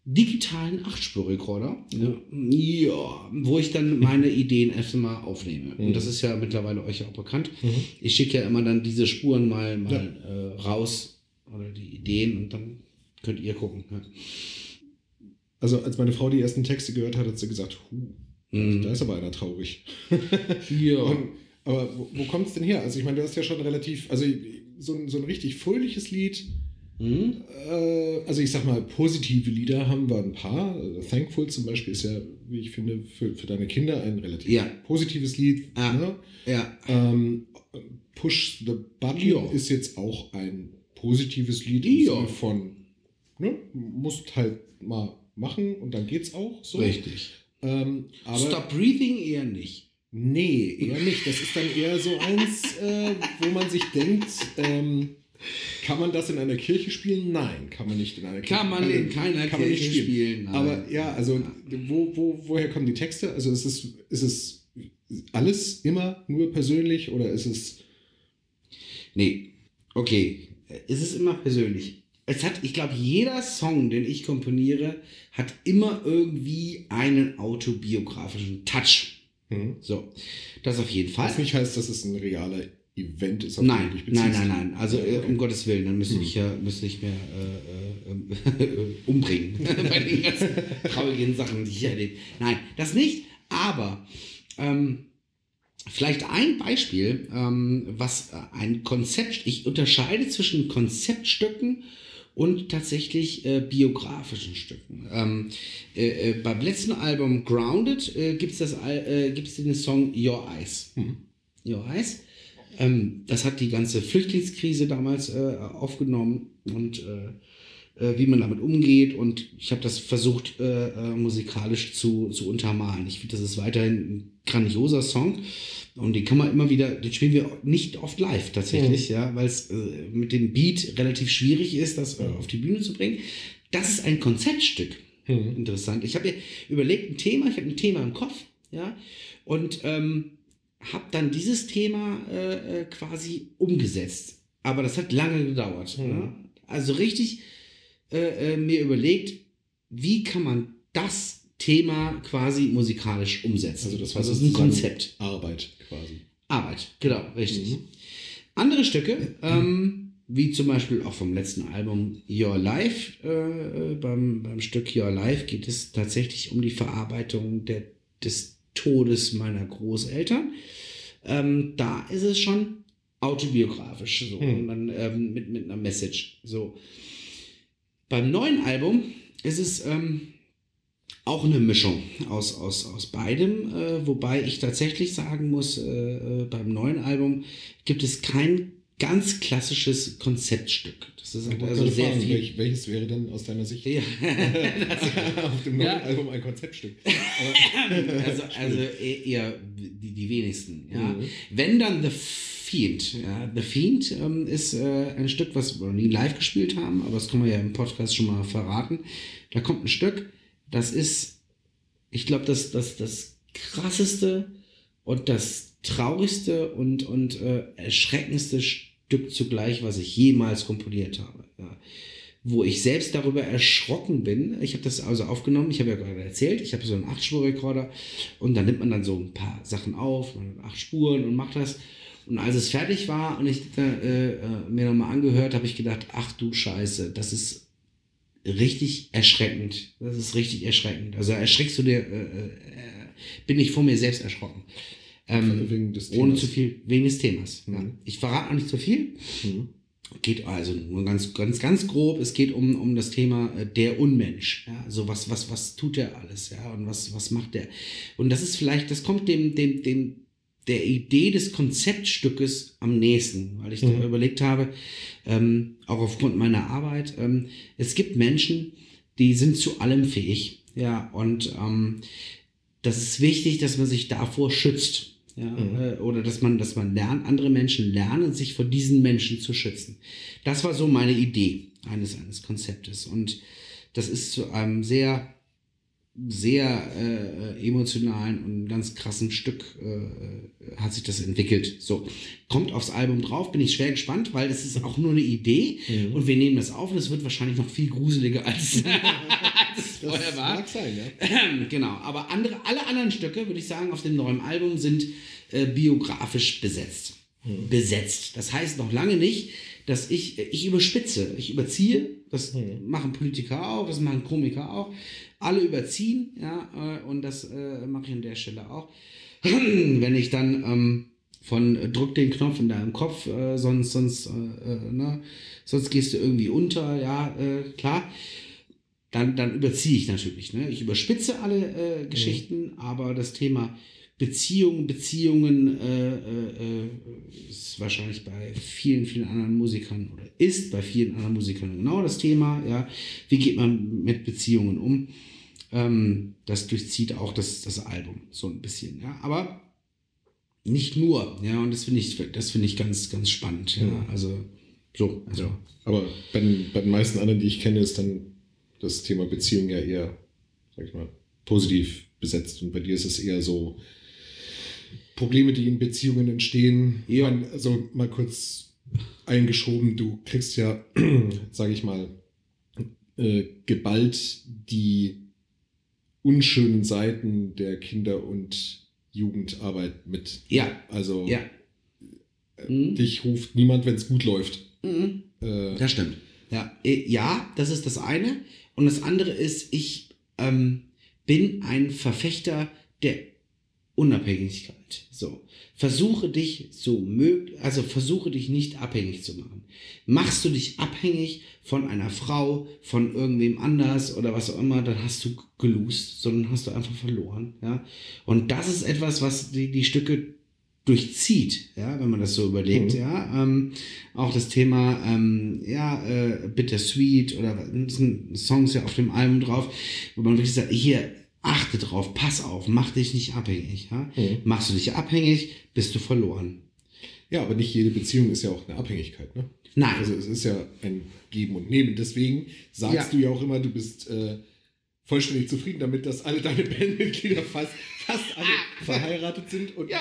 digitalen Achtspur-Rekorder, ja. ja. wo ich dann meine (laughs) Ideen erstmal aufnehme. Mhm. Und das ist ja mittlerweile euch auch bekannt. Mhm. Ich schicke ja immer dann diese Spuren mal, mal ja. äh, raus oder die Ideen und dann könnt ihr gucken. Ja. Also als meine Frau die ersten Texte gehört hat, hat sie gesagt, huh, mhm. da ist aber einer traurig. ja. (laughs) Und aber wo, wo kommt es denn her? Also ich meine, du hast ja schon relativ, also so ein, so ein richtig fröhliches Lied. Mhm. Äh, also ich sag mal, positive Lieder haben wir ein paar. Thankful zum Beispiel ist ja, wie ich finde, für, für deine Kinder ein relativ ja. positives Lied. Ah. Ne? Ja. Ähm, Push the Button ja. ist jetzt auch ein positives Lied im Sinne von, ne, musst halt mal machen und dann geht's auch so. Richtig. Ähm, Stop Breathing eher nicht. Nee, eher nicht. Das ist dann eher so eins, äh, wo man sich denkt, ähm, kann man das in einer Kirche spielen? Nein, kann man nicht in einer Kirche Kann man in keiner kann Kirche spielen. spielen Aber ja, also wo, wo, woher kommen die Texte? Also ist es, ist es alles immer nur persönlich oder ist es. Nee, okay. Es ist immer persönlich. Es hat, ich glaube, jeder Song, den ich komponiere, hat immer irgendwie einen autobiografischen Touch. Mhm. So, das auf jeden Fall. Was nicht heißt, dass es ein realer Event ist. nein, nein, nein, nein. Also okay. um Gottes Willen, dann müsste mhm. ich ja müsste ich mehr äh, äh, umbringen (laughs) bei den ganzen traurigen Sachen, die ich erlebe. Nein, das nicht. Aber ähm, vielleicht ein Beispiel, ähm, was ein Konzept. Ich unterscheide zwischen Konzeptstücken und tatsächlich äh, biografischen Stücken. Ähm, äh, äh, beim letzten Album Grounded äh, gibt es äh, den Song Your Eyes. Hm. Your Eyes. Ähm, das hat die ganze Flüchtlingskrise damals äh, aufgenommen und äh, wie man damit umgeht. Und ich habe das versucht, musikalisch zu, zu untermalen. Ich finde, das ist weiterhin ein grandioser Song. Und den kann man immer wieder, den spielen wir nicht oft live tatsächlich, mhm. ja, weil es äh, mit dem Beat relativ schwierig ist, das äh, auf die Bühne zu bringen. Das ist ein Konzeptstück. Mhm. Interessant. Ich habe mir überlegt, ein Thema, ich habe ein Thema im Kopf, ja, und ähm, habe dann dieses Thema äh, äh, quasi umgesetzt. Aber das hat lange gedauert. Mhm. Ja? Also richtig äh, äh, mir überlegt, wie kann man das Thema quasi musikalisch umsetzen. Also das, heißt, also das ist ein Konzept. Arbeit quasi. Arbeit, genau, richtig. Mhm. Andere Stücke, ähm, wie zum Beispiel auch vom letzten Album Your Life, äh, äh, beim, beim Stück Your Life geht es tatsächlich um die Verarbeitung der, des Todes meiner Großeltern. Ähm, da ist es schon autobiografisch, so, mhm. man, ähm, mit, mit einer Message. So. Beim neuen Album ist es ähm, auch eine Mischung aus, aus, aus beidem, äh, wobei ich tatsächlich sagen muss, äh, äh beim neuen Album gibt es kein ganz klassisches Konzeptstück. Das ist also sehr fragen, viel. Welch, welches wäre denn aus deiner Sicht ja. (laughs) auf dem neuen ja. Album ein Konzeptstück? (laughs) also, also eher die, die wenigsten. Ja. Mhm. Wenn dann The Fiend. Ja. The Fiend ähm, ist äh, ein Stück, was wir nie live gespielt haben, aber das können wir ja im Podcast schon mal verraten. Da kommt ein Stück, das ist, ich glaube, das, das, das krasseste und das traurigste und, und äh, erschreckendste Stück zugleich, was ich jemals komponiert habe. Ja. Wo ich selbst darüber erschrocken bin. Ich habe das also aufgenommen, ich habe ja gerade erzählt, ich habe so einen 8-Spur-Rekorder und da nimmt man dann so ein paar Sachen auf, acht Spuren und macht das. Und als es fertig war und ich äh, äh, mir nochmal angehört, habe ich gedacht, ach du Scheiße, das ist richtig erschreckend. Das ist richtig erschreckend. Also erschreckst du dir, äh, äh, bin ich vor mir selbst erschrocken. Ähm, wegen des Themas. Ohne zu viel, wegen des Themas. Mhm. Ja. Ich verrate auch nicht zu viel. Mhm. Geht also nur ganz, ganz, ganz grob. Es geht um, um das Thema äh, der Unmensch. Ja, also was, was, was tut der alles? Ja, und was, was macht der? Und das ist vielleicht, das kommt dem, dem, dem, der Idee des Konzeptstückes am nächsten, weil ich mhm. überlegt habe, ähm, auch aufgrund meiner Arbeit, ähm, es gibt Menschen, die sind zu allem fähig. Ja, und ähm, das ist wichtig, dass man sich davor schützt. Ja, mhm. Äh, oder dass man, dass man lernt, andere Menschen lernen, sich vor diesen Menschen zu schützen. Das war so meine Idee eines, eines Konzeptes. Und das ist zu einem sehr, sehr äh, emotionalen und ganz krassen Stück äh, hat sich das entwickelt. So, kommt aufs Album drauf, bin ich schwer gespannt, weil das ist auch nur eine Idee mhm. und wir nehmen das auf und es wird wahrscheinlich noch viel gruseliger als, (laughs) als das vorher war. Mag sein, ja. genau, aber andere, alle anderen Stücke, würde ich sagen, auf dem neuen Album sind äh, biografisch besetzt. Mhm. Besetzt. Das heißt noch lange nicht, dass ich, ich überspitze, ich überziehe, das mhm. machen Politiker auch, das machen Komiker auch, alle überziehen, ja, äh, und das äh, mache ich an der Stelle auch. (clears throat) Wenn ich dann ähm, von äh, drück den Knopf in deinem Kopf, äh, sonst, sonst, äh, ne, sonst gehst du irgendwie unter, ja, klar dann, dann überziehe ich natürlich. Ne? Ich überspitze alle äh, Geschichten, mhm. aber das Thema Beziehungen, Beziehungen äh, äh, ist wahrscheinlich bei vielen, vielen anderen Musikern oder ist bei vielen anderen Musikern genau das Thema. Ja? Wie geht man mit Beziehungen um? Ähm, das durchzieht auch das, das Album so ein bisschen. Ja? Aber nicht nur, ja, und das finde ich, das finde ich ganz, ganz spannend. Ja? Mhm. Also so. Also. Ja. Aber bei den, bei den meisten anderen, die ich kenne, ist dann das Thema Beziehung ja eher, sag ich mal, positiv besetzt. Und bei dir ist es eher so Probleme, die in Beziehungen entstehen. Ja. Also mal kurz eingeschoben, du kriegst ja, (clears throat) sage ich mal, äh, geballt die unschönen Seiten der Kinder- und Jugendarbeit mit. Ja. Also ja. Äh, mhm. dich ruft niemand, wenn es gut läuft. Mhm. Äh, das stimmt. Ja. Äh, ja, das ist das eine. Und das andere ist, ich ähm, bin ein Verfechter der Unabhängigkeit. So. Versuche dich so möglich, also versuche dich nicht abhängig zu machen. Machst du dich abhängig von einer Frau, von irgendwem anders oder was auch immer, dann hast du gelust, sondern hast du einfach verloren, ja. Und das ist etwas, was die, die Stücke durchzieht, ja, wenn man das so überlegt, mhm. ja. Ähm, auch das Thema, ähm, ja, äh, Bittersweet oder sind Songs ja auf dem Album drauf, wo man wirklich sagt, hier, achte drauf, pass auf, mach dich nicht abhängig, ja. Mhm. Machst du dich abhängig, bist du verloren. Ja, aber nicht jede Beziehung ist ja auch eine Abhängigkeit, ne? Nein. Also es ist ja ein Geben und Nehmen. Deswegen sagst ja. du ja auch immer, du bist äh, vollständig zufrieden damit, dass alle deine (laughs) Bandmitglieder fast, fast alle verheiratet sind und ja,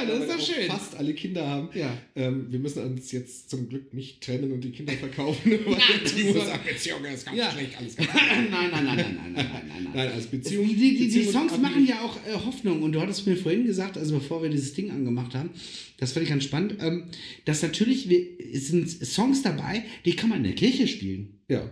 fast alle Kinder haben. Ja. Ähm, wir müssen uns jetzt zum Glück nicht trennen und die Kinder verkaufen. (laughs) weil Timo sagt, Beziehung ist ganz ja. schlecht, alles (laughs) ganz nein, nein, nein, nein, nein, nein, nein, nein. Nein, als Beziehung. Die, die, die, die Songs machen ja auch äh, Hoffnung und du hattest mir vorhin gesagt, also bevor wir dieses Ding angemacht haben, das fand ich ganz spannend, ähm, dass natürlich wir, sind Songs dabei, die kann man in der Kirche spielen. Ja.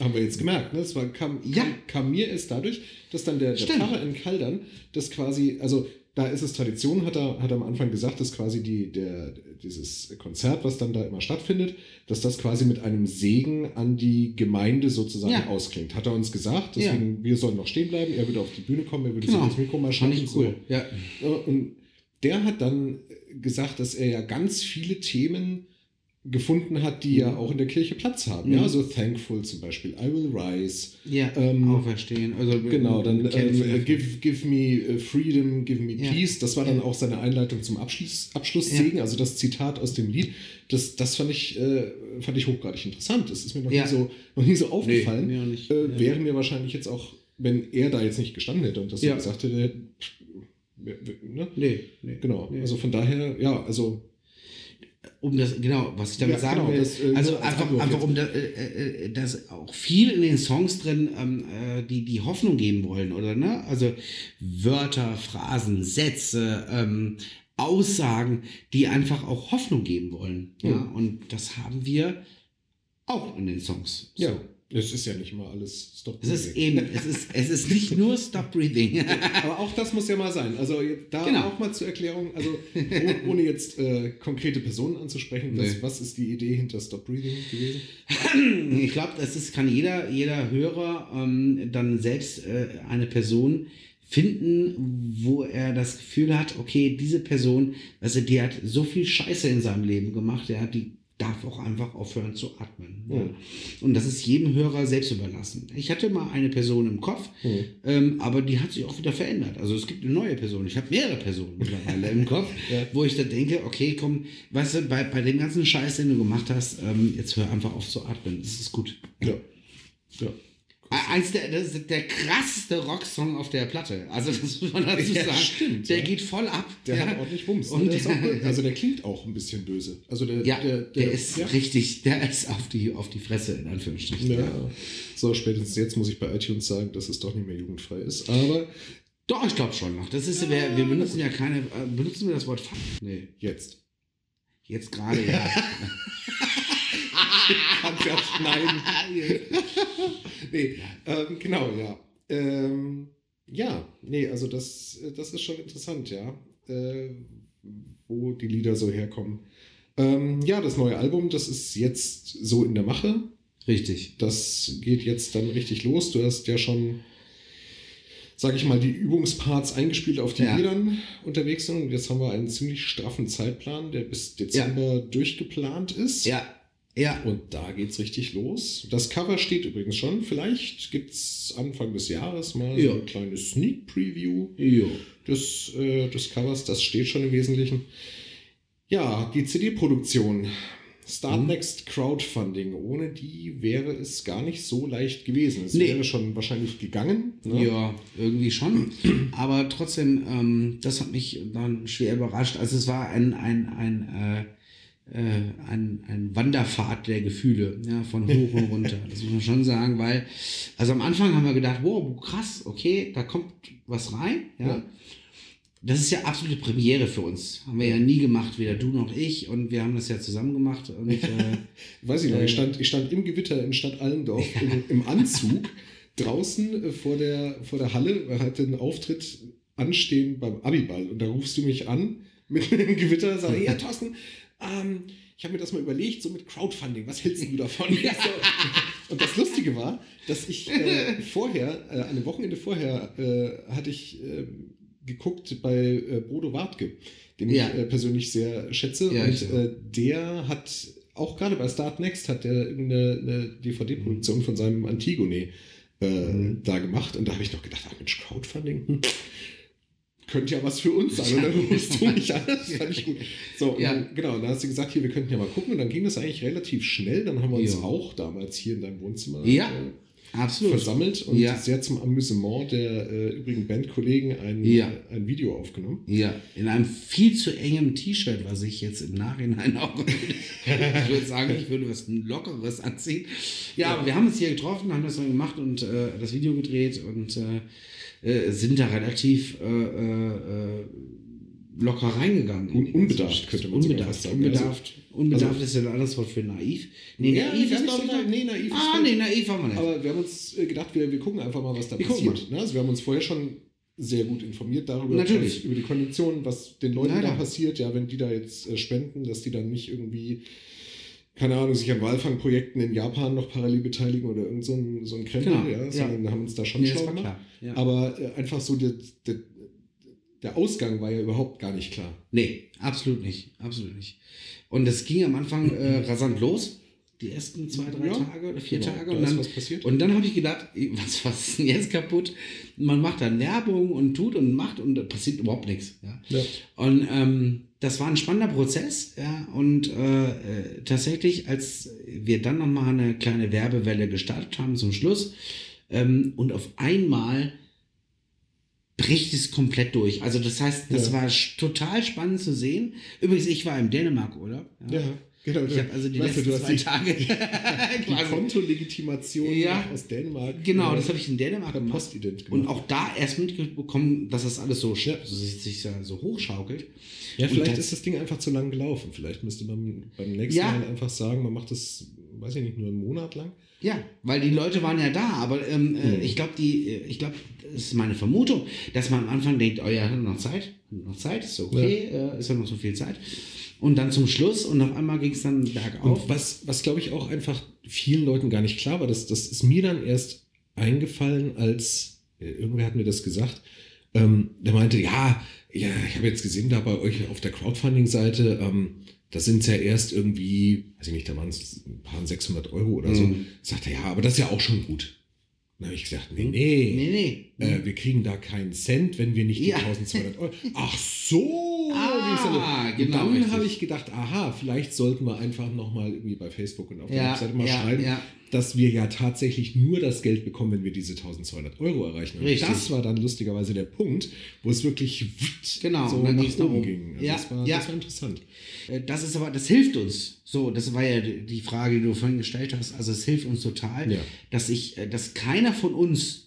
Haben wir jetzt gemerkt, ne? Das war, kam, ja. kam, mir erst dadurch, dass dann der, der Pfarrer in Kaldern das quasi, also da ist es Tradition, hat er, hat er am Anfang gesagt, dass quasi die, der, dieses Konzert, was dann da immer stattfindet, dass das quasi mit einem Segen an die Gemeinde sozusagen ja. ausklingt. Hat er uns gesagt, deswegen, ja. wir sollen noch stehen bleiben, er würde auf die Bühne kommen, er würde genau. sich das Mikro mal schauen. Fand cool, so. ja. Und der hat dann gesagt, dass er ja ganz viele Themen gefunden hat, die ja mhm. auch in der Kirche Platz haben. Mhm. Ja, so Thankful zum Beispiel, I Will Rise. Ja, ähm, auferstehen. Also, genau, dann ähm, give, give Me äh, Freedom, Give Me ja. Peace. Das war dann ja. auch seine Einleitung zum Abschluss, Abschlusssegen, ja. also das Zitat aus dem Lied. Das, das fand, ich, äh, fand ich hochgradig interessant. Das ist mir noch, nie, so, noch nie so aufgefallen. Nee, nicht, äh, wäre mir wahrscheinlich jetzt auch, wenn er da jetzt nicht gestanden hätte und das so gesagt hätte, ne? Nee, nee. Genau, nee. also von daher, ja, also um das, genau, was ich damit ja, sagen genau, will, das, äh, also einfach, einfach um da, äh, äh, das auch viel in den Songs drin, ähm, äh, die die Hoffnung geben wollen, oder ne? Also Wörter, Phrasen, Sätze, ähm, Aussagen, die einfach auch Hoffnung geben wollen. Mhm. Ja, und das haben wir auch in den Songs. So. Ja. Es ist ja nicht mal alles Stop Breathing. Es ist eben, es ist, es ist nicht nur Stop Breathing. Aber auch das muss ja mal sein. Also da genau. auch mal zur Erklärung, also ohne jetzt äh, konkrete Personen anzusprechen, nee. das, was ist die Idee hinter Stop Breathing gewesen? (clears throat) Ich glaube, das ist, kann jeder, jeder Hörer ähm, dann selbst äh, eine Person finden, wo er das Gefühl hat, okay, diese Person, also die hat so viel Scheiße in seinem Leben gemacht, der hat die darf auch einfach aufhören zu atmen. Mhm. Und das ist jedem Hörer selbst überlassen. Ich hatte mal eine Person im Kopf, mhm. ähm, aber die hat sich auch wieder verändert. Also es gibt eine neue Person. Ich habe mehrere Personen (laughs) mittlerweile im Kopf, ja. wo ich da denke, okay, komm, weißt du, bei, bei dem ganzen Scheiß, den du gemacht hast, ähm, jetzt hör einfach auf zu atmen. Das ist gut. Ja. Ja. Eins der, das ist der krasseste Rocksong auf der Platte. Also das muss man dazu sagen. Ja, stimmt, der ja. geht voll ab. Der ja. hat ordentlich Wumms. Und der auch, (laughs) also der klingt auch ein bisschen böse. Also der, ja, der, der, der ist richtig, der ist auf die, auf die Fresse, in Anführungsstrichen. Ja. So, spätestens jetzt muss ich bei iTunes sagen, dass es doch nicht mehr jugendfrei ist. Aber. Doch, ich glaube schon noch. Das ist, wir, wir benutzen ja keine, äh, benutzen wir das Wort Fuck? Nee. Jetzt. Jetzt gerade, ja. (laughs) Kannst ja schneiden. (laughs) nee, ähm, genau, ja. Ähm, ja, nee, also das, das ist schon interessant, ja. Äh, wo die Lieder so herkommen. Ähm, ja, das neue Album, das ist jetzt so in der Mache. Richtig. Das geht jetzt dann richtig los. Du hast ja schon, sag ich mal, die Übungsparts eingespielt, auf die ja. wir dann unterwegs sind. Und jetzt haben wir einen ziemlich straffen Zeitplan, der bis Dezember ja. durchgeplant ist. Ja. Ja. Und da geht's richtig los. Das Cover steht übrigens schon. Vielleicht gibt es Anfang des Jahres mal ja. so eine kleine Sneak Preview ja. des, äh, des Covers. Das steht schon im Wesentlichen. Ja, die CD-Produktion. Start mhm. Next Crowdfunding. Ohne die wäre es gar nicht so leicht gewesen. Es nee. wäre schon wahrscheinlich gegangen. Ne? Ja, irgendwie schon. (clears throat) Aber trotzdem, ähm, das hat mich dann schwer überrascht. Also es war ein, ein, ein äh, äh, ein, ein Wanderpfad der Gefühle, ja, von hoch und runter. Das muss man schon sagen, weil, also am Anfang haben wir gedacht, wow, krass, okay, da kommt was rein, ja. ja. Das ist ja absolute Premiere für uns. Haben wir ja nie gemacht, weder du noch ich. Und wir haben das ja zusammen gemacht. Und, äh, (laughs) Weiß ich noch, ich, stand, ich stand im Gewitter in Stadt Allendorf im, im Anzug draußen äh, vor der, vor der Halle, hatte einen Auftritt anstehen beim Abiball. Und da rufst du mich an mit dem Gewitter und sagst, ja, Thorsten, ähm, ich habe mir das mal überlegt, so mit Crowdfunding, was hältst du davon? (laughs) Ja. Und das Lustige war, dass ich äh, vorher, äh, eine Wochenende vorher, äh, hatte ich ähm, geguckt bei äh, Bodo Wartke, den ja. ich äh, persönlich sehr schätze. Ja, und äh, der hat auch gerade bei Start Next hat der eine, DVD-Produktion von seinem Antigone mhm. da gemacht. Und da habe ich noch gedacht, ach Mensch, Crowdfunding. Hm könnte ja was für uns sein. Und dann rufst du mich an. Das fand ich gut. So, ja. dann, genau, dann hast du gesagt, hier, wir könnten ja mal gucken. Und dann ging das eigentlich relativ schnell. Dann haben wir uns ja. auch damals hier in deinem Wohnzimmer ja. äh, Absolut. versammelt und ja. sehr zum Amüsement der äh, übrigen Bandkollegen ein, ja. äh, ein Video aufgenommen. Ja, in einem viel zu engen T-Shirt, was ich jetzt im Nachhinein auch. (laughs) ich würde sagen, ich würde was Lockeres anziehen. Ja, aber wir haben uns hier getroffen, haben das dann gemacht und äh, das Video gedreht und äh, sind da relativ äh, äh, locker reingegangen. Un unbedarft könnte man unbedarft, sagen. Unbedarft, also, unbedarft also, ist ja ein anderes Wort für naiv. Nee, ja, naiv ist glaube ich nee, naiv Ah, nee, naiv haben wir nicht. Aber wir haben uns gedacht, wir, wir gucken einfach mal, was da wir passiert. Ne? Also wir haben uns vorher schon sehr gut informiert darüber, Natürlich. über die Konditionen, was den Leuten Na da passiert, ja, wenn die da jetzt spenden, dass die dann nicht irgendwie, keine Ahnung, sich an Walfangprojekten in Japan noch parallel beteiligen oder irgend so ein, so ein Krempel, Genau, ja, ja. sondern haben uns da schon Nee, das schlau gemacht. Ja. Aber äh, einfach so der, der, der Ausgang war ja überhaupt gar nicht klar. Nee, absolut nicht. Absolut nicht. Und es ging am Anfang äh, rasant los. Die ersten zwei, drei Ja, Tage oder vier genau, Tage. Und dann, was passiert. und dann habe ich gedacht, was, (laughs) was ist denn jetzt kaputt? Man macht dann Werbung und tut und macht und da passiert überhaupt nichts. Ja. Ja. Und ähm, das war ein spannender Prozess. Ja. Und äh, äh, tatsächlich, als wir dann nochmal eine kleine Werbewelle gestartet haben zum Schluss ähm, und auf einmal bricht es komplett durch. Also das heißt, das Ja. war total spannend zu sehen. Übrigens, ich war im Dänemark-Urlaub. Ja, genau. Ich habe also die letzten du zwei die, Tage die (laughs) Kontolegitimation Ja. aus Dänemark. Genau, das habe ich in Dänemark gemacht. Postident Und gemacht. auch da erst mitbekommen, dass das alles so, Ja. so sich, ja so hochschaukelt. Ja, vielleicht das- ist das Ding einfach zu lang gelaufen. Vielleicht müsste man beim nächsten Ja. Mal einfach sagen, man macht das, weiß ich nicht, nur einen Monat lang. Ja, weil die Leute waren ja da, aber ähm, äh, Mhm. ich glaube, die, äh, ich glaube, das ist meine Vermutung, dass man am Anfang denkt, oh ja, hat noch Zeit, hat noch Zeit, ist okay, äh, ist ja noch so viel Zeit. Und dann zum Schluss und auf einmal ging es dann bergauf. Und was, was glaube ich auch einfach vielen Leuten gar nicht klar war, das, das ist mir dann erst eingefallen, als äh, irgendwer hat mir das gesagt. Ähm, der meinte, ja, ja, ich habe jetzt gesehen, da bei euch auf der Crowdfunding-Seite, ähm, da sind es ja erst irgendwie, weiß ich nicht, da waren es ein paar 600 Euro oder so. Mhm. Sagt er, ja, aber das ist ja auch schon gut. Dann habe ich gesagt, nee, nee, nee. nee. Äh, wir kriegen da keinen Cent, wenn wir nicht die Ja. 1200 Euro. Ach so! Ah, denn? genau, Und dann habe ich gedacht, aha, vielleicht sollten wir einfach nochmal irgendwie bei Facebook und auf der Ja, Webseite mal ja, schreiben, ja. dass wir ja tatsächlich nur das Geld bekommen, wenn wir diese 1200 Euro erreichen. Und Richtig. das war dann lustigerweise der Punkt, wo es wirklich Genau, so nach oben ging. Also Ja, das, war, das war interessant. Äh, Das ist aber, das hilft uns. So, das war ja die Frage, die du vorhin gestellt hast. Also es hilft uns total, dass ich, äh, dass keiner von uns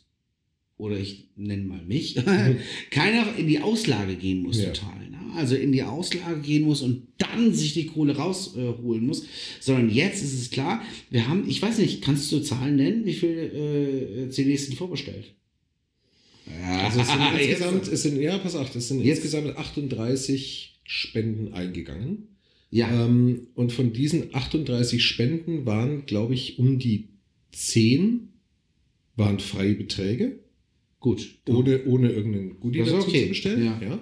oder ich nenne mal mich, (laughs) keiner in die Auslage gehen muss Ja. total. Also in die Auslage gehen muss und dann sich die Kohle rausholen äh, muss, sondern jetzt ist es klar, wir haben, ich weiß nicht, kannst du Zahlen nennen, wie viele äh, CDs sind vorbestellt? Ja, Also es sind (laughs) insgesamt, es sind, ja, pass auf, es sind Jetzt- insgesamt 38 Spenden eingegangen. ja, Ähm, und von diesen 38 Spenden waren, glaube ich, um die 10 waren freie Beträge, gut. ohne, ohne irgendeinen Goodie dazu okay, zu bestellen. ja. Ja.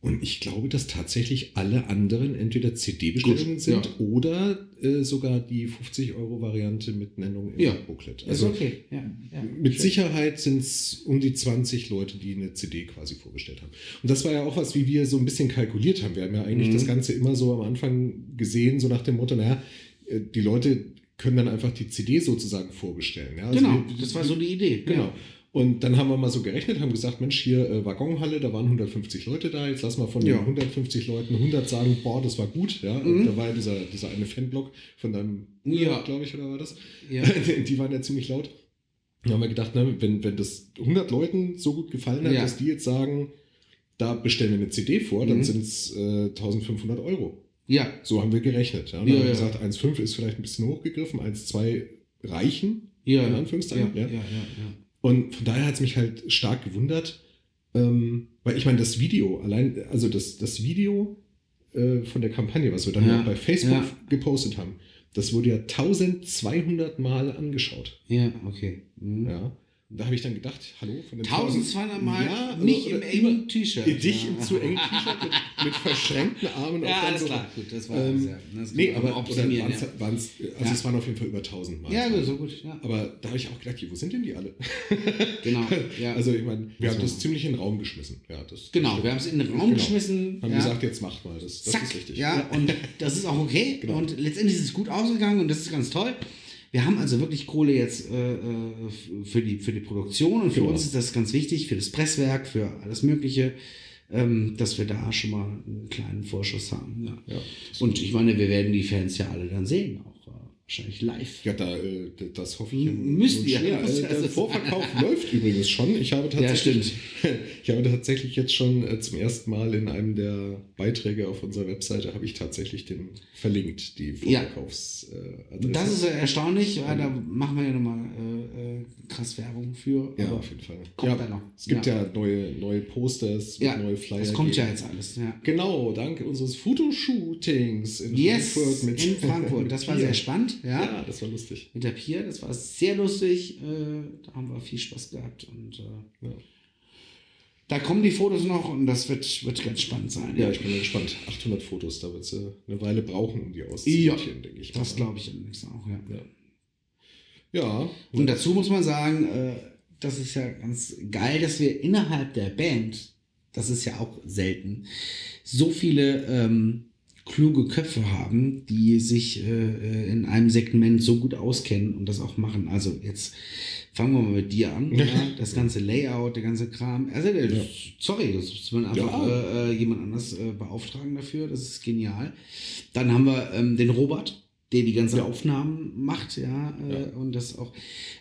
Und ich glaube, dass tatsächlich alle anderen entweder CD-Bestellungen sind ja. oder äh, sogar die 50-Euro-Variante mit Nennung im Ja. Booklet. ist Also okay. Ja, ja. mit Schön. Sicherheit sind es um die 20 Leute, die eine CD quasi vorgestellt haben. Und das war ja auch was, wie wir so ein bisschen kalkuliert haben. Wir haben ja eigentlich Mhm. das Ganze immer so am Anfang gesehen, so nach dem Motto, naja, äh, die Leute können dann einfach die CD sozusagen vorbestellen. Ja? Also Genau, wir- das war so die Idee. Genau. Und dann haben wir mal so gerechnet, haben gesagt, Mensch, hier äh, Waggonhalle, da waren 150 Leute da, jetzt lass mal von Ja. den 150 Leuten 100 sagen, boah, das war gut. Ja? Mhm. da war ja dieser, dieser eine Fanblock von deinem Ja. glaube ich, oder war das? Ja. (laughs) Die waren ja ziemlich laut. Da haben wir gedacht, ne, wenn, wenn das 100 Leuten so gut gefallen hat, Ja. dass die jetzt sagen, da bestellen wir eine CD vor, dann Mhm. sind es äh, 1500 Euro. ja, So haben wir gerechnet. Ja. Und Ja, haben wir gesagt, 1,5 ist vielleicht ein bisschen hochgegriffen, 1,2 reichen, ja, in Anführungszeichen. Ja, ja, ja, ja. Und von daher hat es mich halt stark gewundert, ähm, weil ich meine, das Video, allein, also das, das Video äh, von der Kampagne, was wir dann Ja, bei Facebook ja. gepostet haben, das wurde ja 1200 Mal angeschaut. Ja, okay. Mhm. Ja. Und da habe ich dann gedacht, hallo, von den 1200 Mal Ja, also- nicht im engen T-Shirt. Dich ja. im zu engen T-Shirt mit, mit verschränkten Armen Ja, alles Sofa. klar. Gut, das war Ähm, sehr. Das Nee, aber optimieren, ja. waren's, also Ja. es waren auf jeden Fall über 1000 Mal. Ja, so gut. Ja. Aber da habe ich auch gedacht, wo sind denn die alle? (laughs) Genau. Ja. Also ich meine, wir Das haben das ziemlich in den Raum geschmissen. Ja, das, genau, das wir haben es in den Raum Genau. geschmissen. haben gesagt, jetzt macht mal. Das, das Zack, ist richtig. Ja, und das ist auch okay. (laughs) Genau. Und letztendlich ist es gut ausgegangen und das ist ganz toll. Wir haben also wirklich Kohle jetzt äh, äh, für, die, für die Produktion und für Genau. uns ist das ganz wichtig, für das Presswerk, für alles Mögliche, ähm, dass wir da schon mal einen kleinen Vorschuss haben. Ja. Ja. Und ich meine, wir werden die Fans ja alle dann sehen, auch wahrscheinlich live. Ja, da, äh, das hoffe ich. Müsst ihr. Müsst Äh. Der Vorverkauf (laughs) läuft übrigens schon. Ich habe Ja, tatsächlich, stimmt. (laughs) ich habe tatsächlich jetzt schon äh, zum ersten Mal in einem der Beiträge auf unserer Webseite habe ich tatsächlich den verlinkt, die Ja. Vorverkaufsadresse. Das ist ja erstaunlich, weil da machen wir ja nochmal äh, äh, krass Werbung für. Ja, auf jeden Fall. Kommt ja, da noch. Es gibt ja, ja neue, neue Posters, ja, neue Flyer. Das kommt geben. ja jetzt alles. Ja. Genau, dank unseres Fotoshootings in yes, Frankfurt. Mit in Frankfurt. (laughs) Das war sehr spannend. Ja. ja, das war lustig. Mit der Pier, das war sehr lustig. Äh, da haben wir viel Spaß gehabt. Und äh, ja. da kommen die Fotos noch und das wird, wird ganz spannend sein. Ja, ich bin gespannt. 800 Fotos, da wird es eine Weile brauchen, um die auszusortieren, denke ich. Das glaube ich allerdings auch, ja. Ja. Und dazu muss man sagen, äh, das ist ja ganz geil, dass wir innerhalb der Band, das ist ja auch selten, so viele ähm, kluge Köpfe haben, die sich äh, äh, in einem Segment so gut auskennen und das auch machen. Also jetzt fangen wir mal mit dir an. (laughs) Ja. Das ganze Layout, der ganze Kram. Also, ja. sorry, das muss man einfach ja. äh, jemand anders äh, beauftragen dafür. Das ist genial. Dann haben wir ähm, den Robert der die ganzen. Aufnahmen macht, ja, äh, ja, und das auch,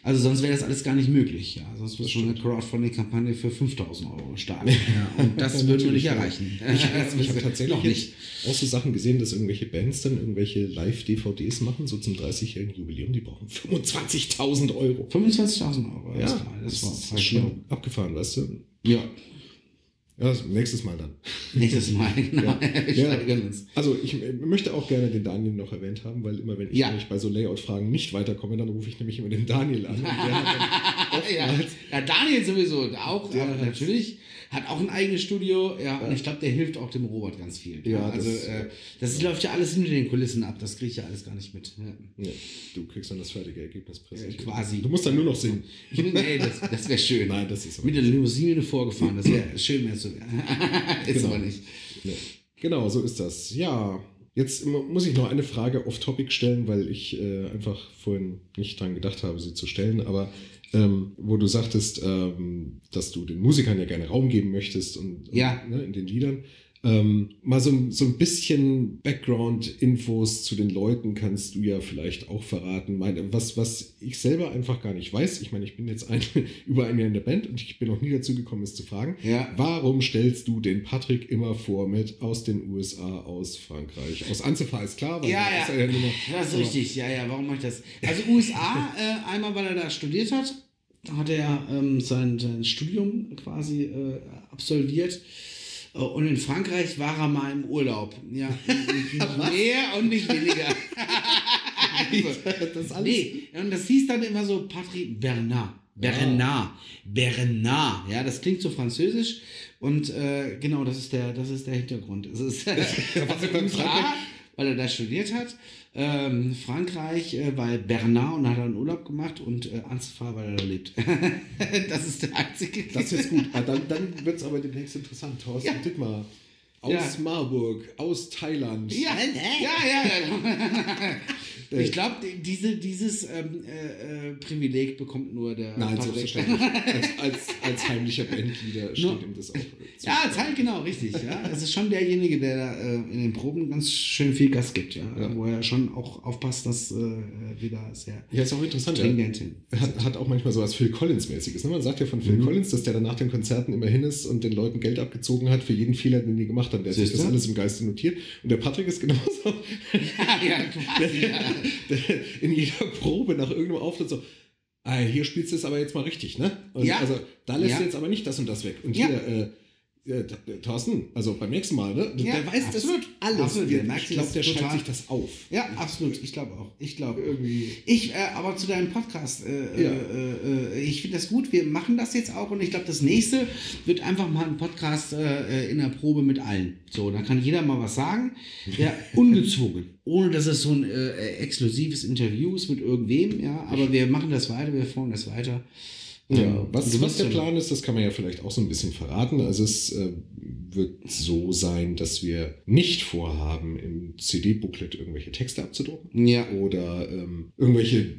also sonst wäre das alles gar nicht möglich, ja, sonst wird schon eine Crowdfunding-Kampagne für 5000 Euro starten, ja, und das (laughs) würden wir nicht erreichen. Ich, ich habe tatsächlich noch nicht. (laughs) auch so Sachen gesehen, dass irgendwelche Bands dann irgendwelche Live-DVDs machen, so zum 30-jährigen Jubiläum, die brauchen 25.000 Euro. 25.000 Euro, ja, das, das, das war schon abgefahren, weißt du? Ja, ja, nächstes Mal dann. Nächstes Mal, (laughs) genau. Ja. (laughs) ja. Also ich möchte auch gerne den Daniel noch erwähnt haben, weil immer wenn ich ja. bei so Layout-Fragen nicht weiterkomme, dann rufe ich nämlich immer den Daniel an. (laughs) ja. ja, Daniel sowieso auch, der natürlich hat auch ein eigenes Studio, ja, und ich glaube, der hilft auch dem Robert ganz viel. Ja, ja also das, äh, das läuft ja alles hinter den Kulissen ab, das kriege ich ja alles gar nicht mit. Ja. Du kriegst dann das fertige Ergebnis präsentiert. Äh, quasi. Du musst dann nur noch singen. Nee, das, das wäre schön. (laughs) Nein, das ist Mit der Limousine vorgefahren, das wäre (laughs) schön, wäre so. (laughs) ist genau. aber nicht. Nee. Genau, so ist das. Ja, Jetzt muss ich noch eine Frage off-topic stellen, weil ich äh, einfach vorhin nicht dran gedacht habe, sie zu stellen. Aber ähm, wo du sagtest, ähm, dass du den Musikern ja gerne Raum geben möchtest und, ja. und ne, in den Liedern. Ähm, mal so, so ein bisschen Background-Infos zu den Leuten kannst du ja vielleicht auch verraten. Meine, was, was ich selber einfach gar nicht weiß, ich meine, ich bin jetzt ein, (laughs) über ein Jahr in der Band und ich bin noch nie dazu gekommen, es zu fragen. Ja. Warum stellst du den Patrick immer vor mit aus den USA, aus Frankreich? Aus Anzifar ist klar, weil ja, ja. ja noch, das ist richtig. Ja, ja, warum mache ich das? Also USA, (laughs) äh, einmal, weil er da studiert hat, hat er ähm, sein, sein Studium quasi äh, absolviert. Äh, und in Frankreich war er mal im Urlaub. Ja, (laughs) nicht mehr und nicht weniger. (laughs) (laughs) das alles? Nee, und das hieß dann immer so Patrick Bernard. Bernard. Bernard. Ja, das klingt so französisch. Und äh, genau, das ist der, das ist der Hintergrund. Es ist, weil er da studiert hat ähm, Frankreich, äh, weil Bernard und hat einen Urlaub gemacht und äh, Ansfar, weil er da lebt. (laughs) das ist der einzige. Das ist jetzt gut. Ah, dann, dann wird es aber demnächst interessant. Thorsten ja. Dittmar. Aus ja. Marburg, aus Thailand. Ja, ja, ja. ja. Ich glaube, diese, dieses ähm, äh, äh, Privileg bekommt nur der. Nein, selbstverständlich. als, als, als heimlicher Bandleader (laughs) steht ihm das auch. Ja, als halt, genau, richtig. Ja. Das ist schon derjenige, der da, äh, in den Proben ganz schön viel Gas gibt, ja. ja. Wo er schon auch aufpasst, dass äh, wieder sehr. Ja, ist auch interessant. Er hat, hat auch manchmal so was Phil Collins-mäßiges. Ne? Man sagt ja von Phil mhm. Collins, dass der dann nach den Konzerten immer hin ist und den Leuten Geld abgezogen hat für jeden Fehler, den die gemacht haben. Der hat sich das alles im Geiste notiert. Und der Patrick ist genauso. (laughs) Ja, ja, quasi, ja. in jeder Probe nach irgendeinem Auftritt so, ah, hier spielst du es aber jetzt mal richtig, ne? Und ja. Also da lässt ja. du jetzt aber nicht das und das weg. Und hier, äh, ja, Thorsten, also beim nächsten Mal, ne? Ja, der weiß absolut. das alles. Absolut. Der, ich glaube, der schreibt sich das auf. Ja, absolut. Ich glaube auch. Ich glaube irgendwie. Ich, äh, aber zu deinem Podcast, äh, ja. äh, äh ich finde das gut. Wir machen das jetzt auch und ich glaube, das nächste wird einfach mal ein Podcast äh, in der Probe mit allen. So, dann kann jeder mal was sagen. Ja, (laughs) ungezwungen. Ohne dass es so ein äh, exklusives Interview ist mit irgendwem, ja. Aber wir machen das weiter, wir formen das weiter. Ja, was, was der Plan ist, das kann man ja vielleicht auch so ein bisschen verraten. Also es äh, wird so sein, dass wir nicht vorhaben, im CD-Booklet irgendwelche Texte abzudrucken. Ja. Oder ähm, irgendwelche,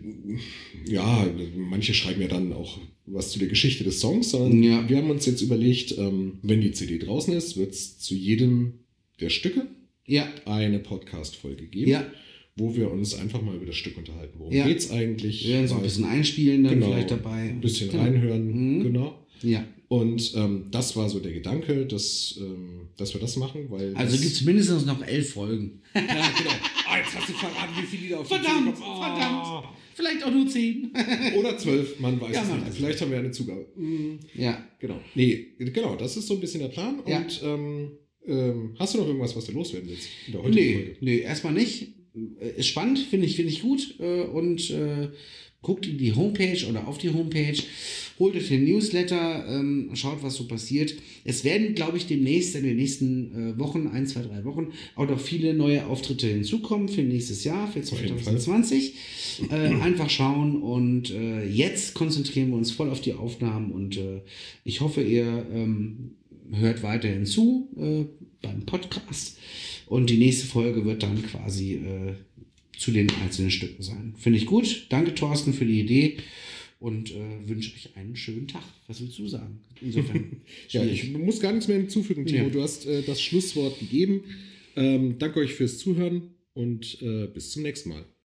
ja, manche schreiben ja dann auch was zu der Geschichte des Songs, sondern ja. wir haben uns jetzt überlegt, ähm, wenn die CD draußen ist, wird es zu jedem der Stücke ja. eine Podcast-Folge geben. Ja wo wir uns einfach mal über das Stück unterhalten. Worum ja. geht es eigentlich? Wir werden so ein bisschen einspielen dann genau, vielleicht dabei. Ein bisschen genau. reinhören, mhm. genau. Ja. Und ähm, das war so der Gedanke, dass, ähm, dass wir das machen, weil. Also gibt es mindestens noch elf Folgen. (laughs) ja, genau. jetzt hast du verraten, wie viele Lieder auf Verdammt, oh. verdammt. Vielleicht auch nur zehn. (laughs) Oder zwölf, man weiß ja, es nicht. Vielleicht haben wir eine Zugabe. Mhm. Ja. Genau. Nee, genau, das ist so ein bisschen der Plan. Ja. Und ähm, ähm, hast du noch irgendwas, was du loswerden willst in der heutigen nee, Folge? Nee, erstmal nicht. Ist spannend, finde ich, finde ich gut. Äh, und äh, guckt in die Homepage oder auf die Homepage, holt euch den Newsletter, ähm, schaut, was so passiert. Es werden, glaube ich, demnächst in den nächsten äh, Wochen, ein, zwei, drei Wochen, auch noch viele neue Auftritte hinzukommen für nächstes Jahr, für 2020. Äh, einfach schauen und äh, jetzt konzentrieren wir uns voll auf die Aufnahmen und äh, ich hoffe, ihr ähm, hört weiterhin zu äh, beim Podcast und die nächste Folge wird dann quasi äh, zu den einzelnen Stücken sein. Finde ich gut. Danke, Thorsten, für die Idee und äh, wünsche euch einen schönen Tag. Was willst du sagen? Insofern. (laughs) ja, ich muss gar nichts mehr hinzufügen, Timo. Ja. Du hast äh, das Schlusswort gegeben. Ähm, danke euch fürs Zuhören und äh, bis zum nächsten Mal.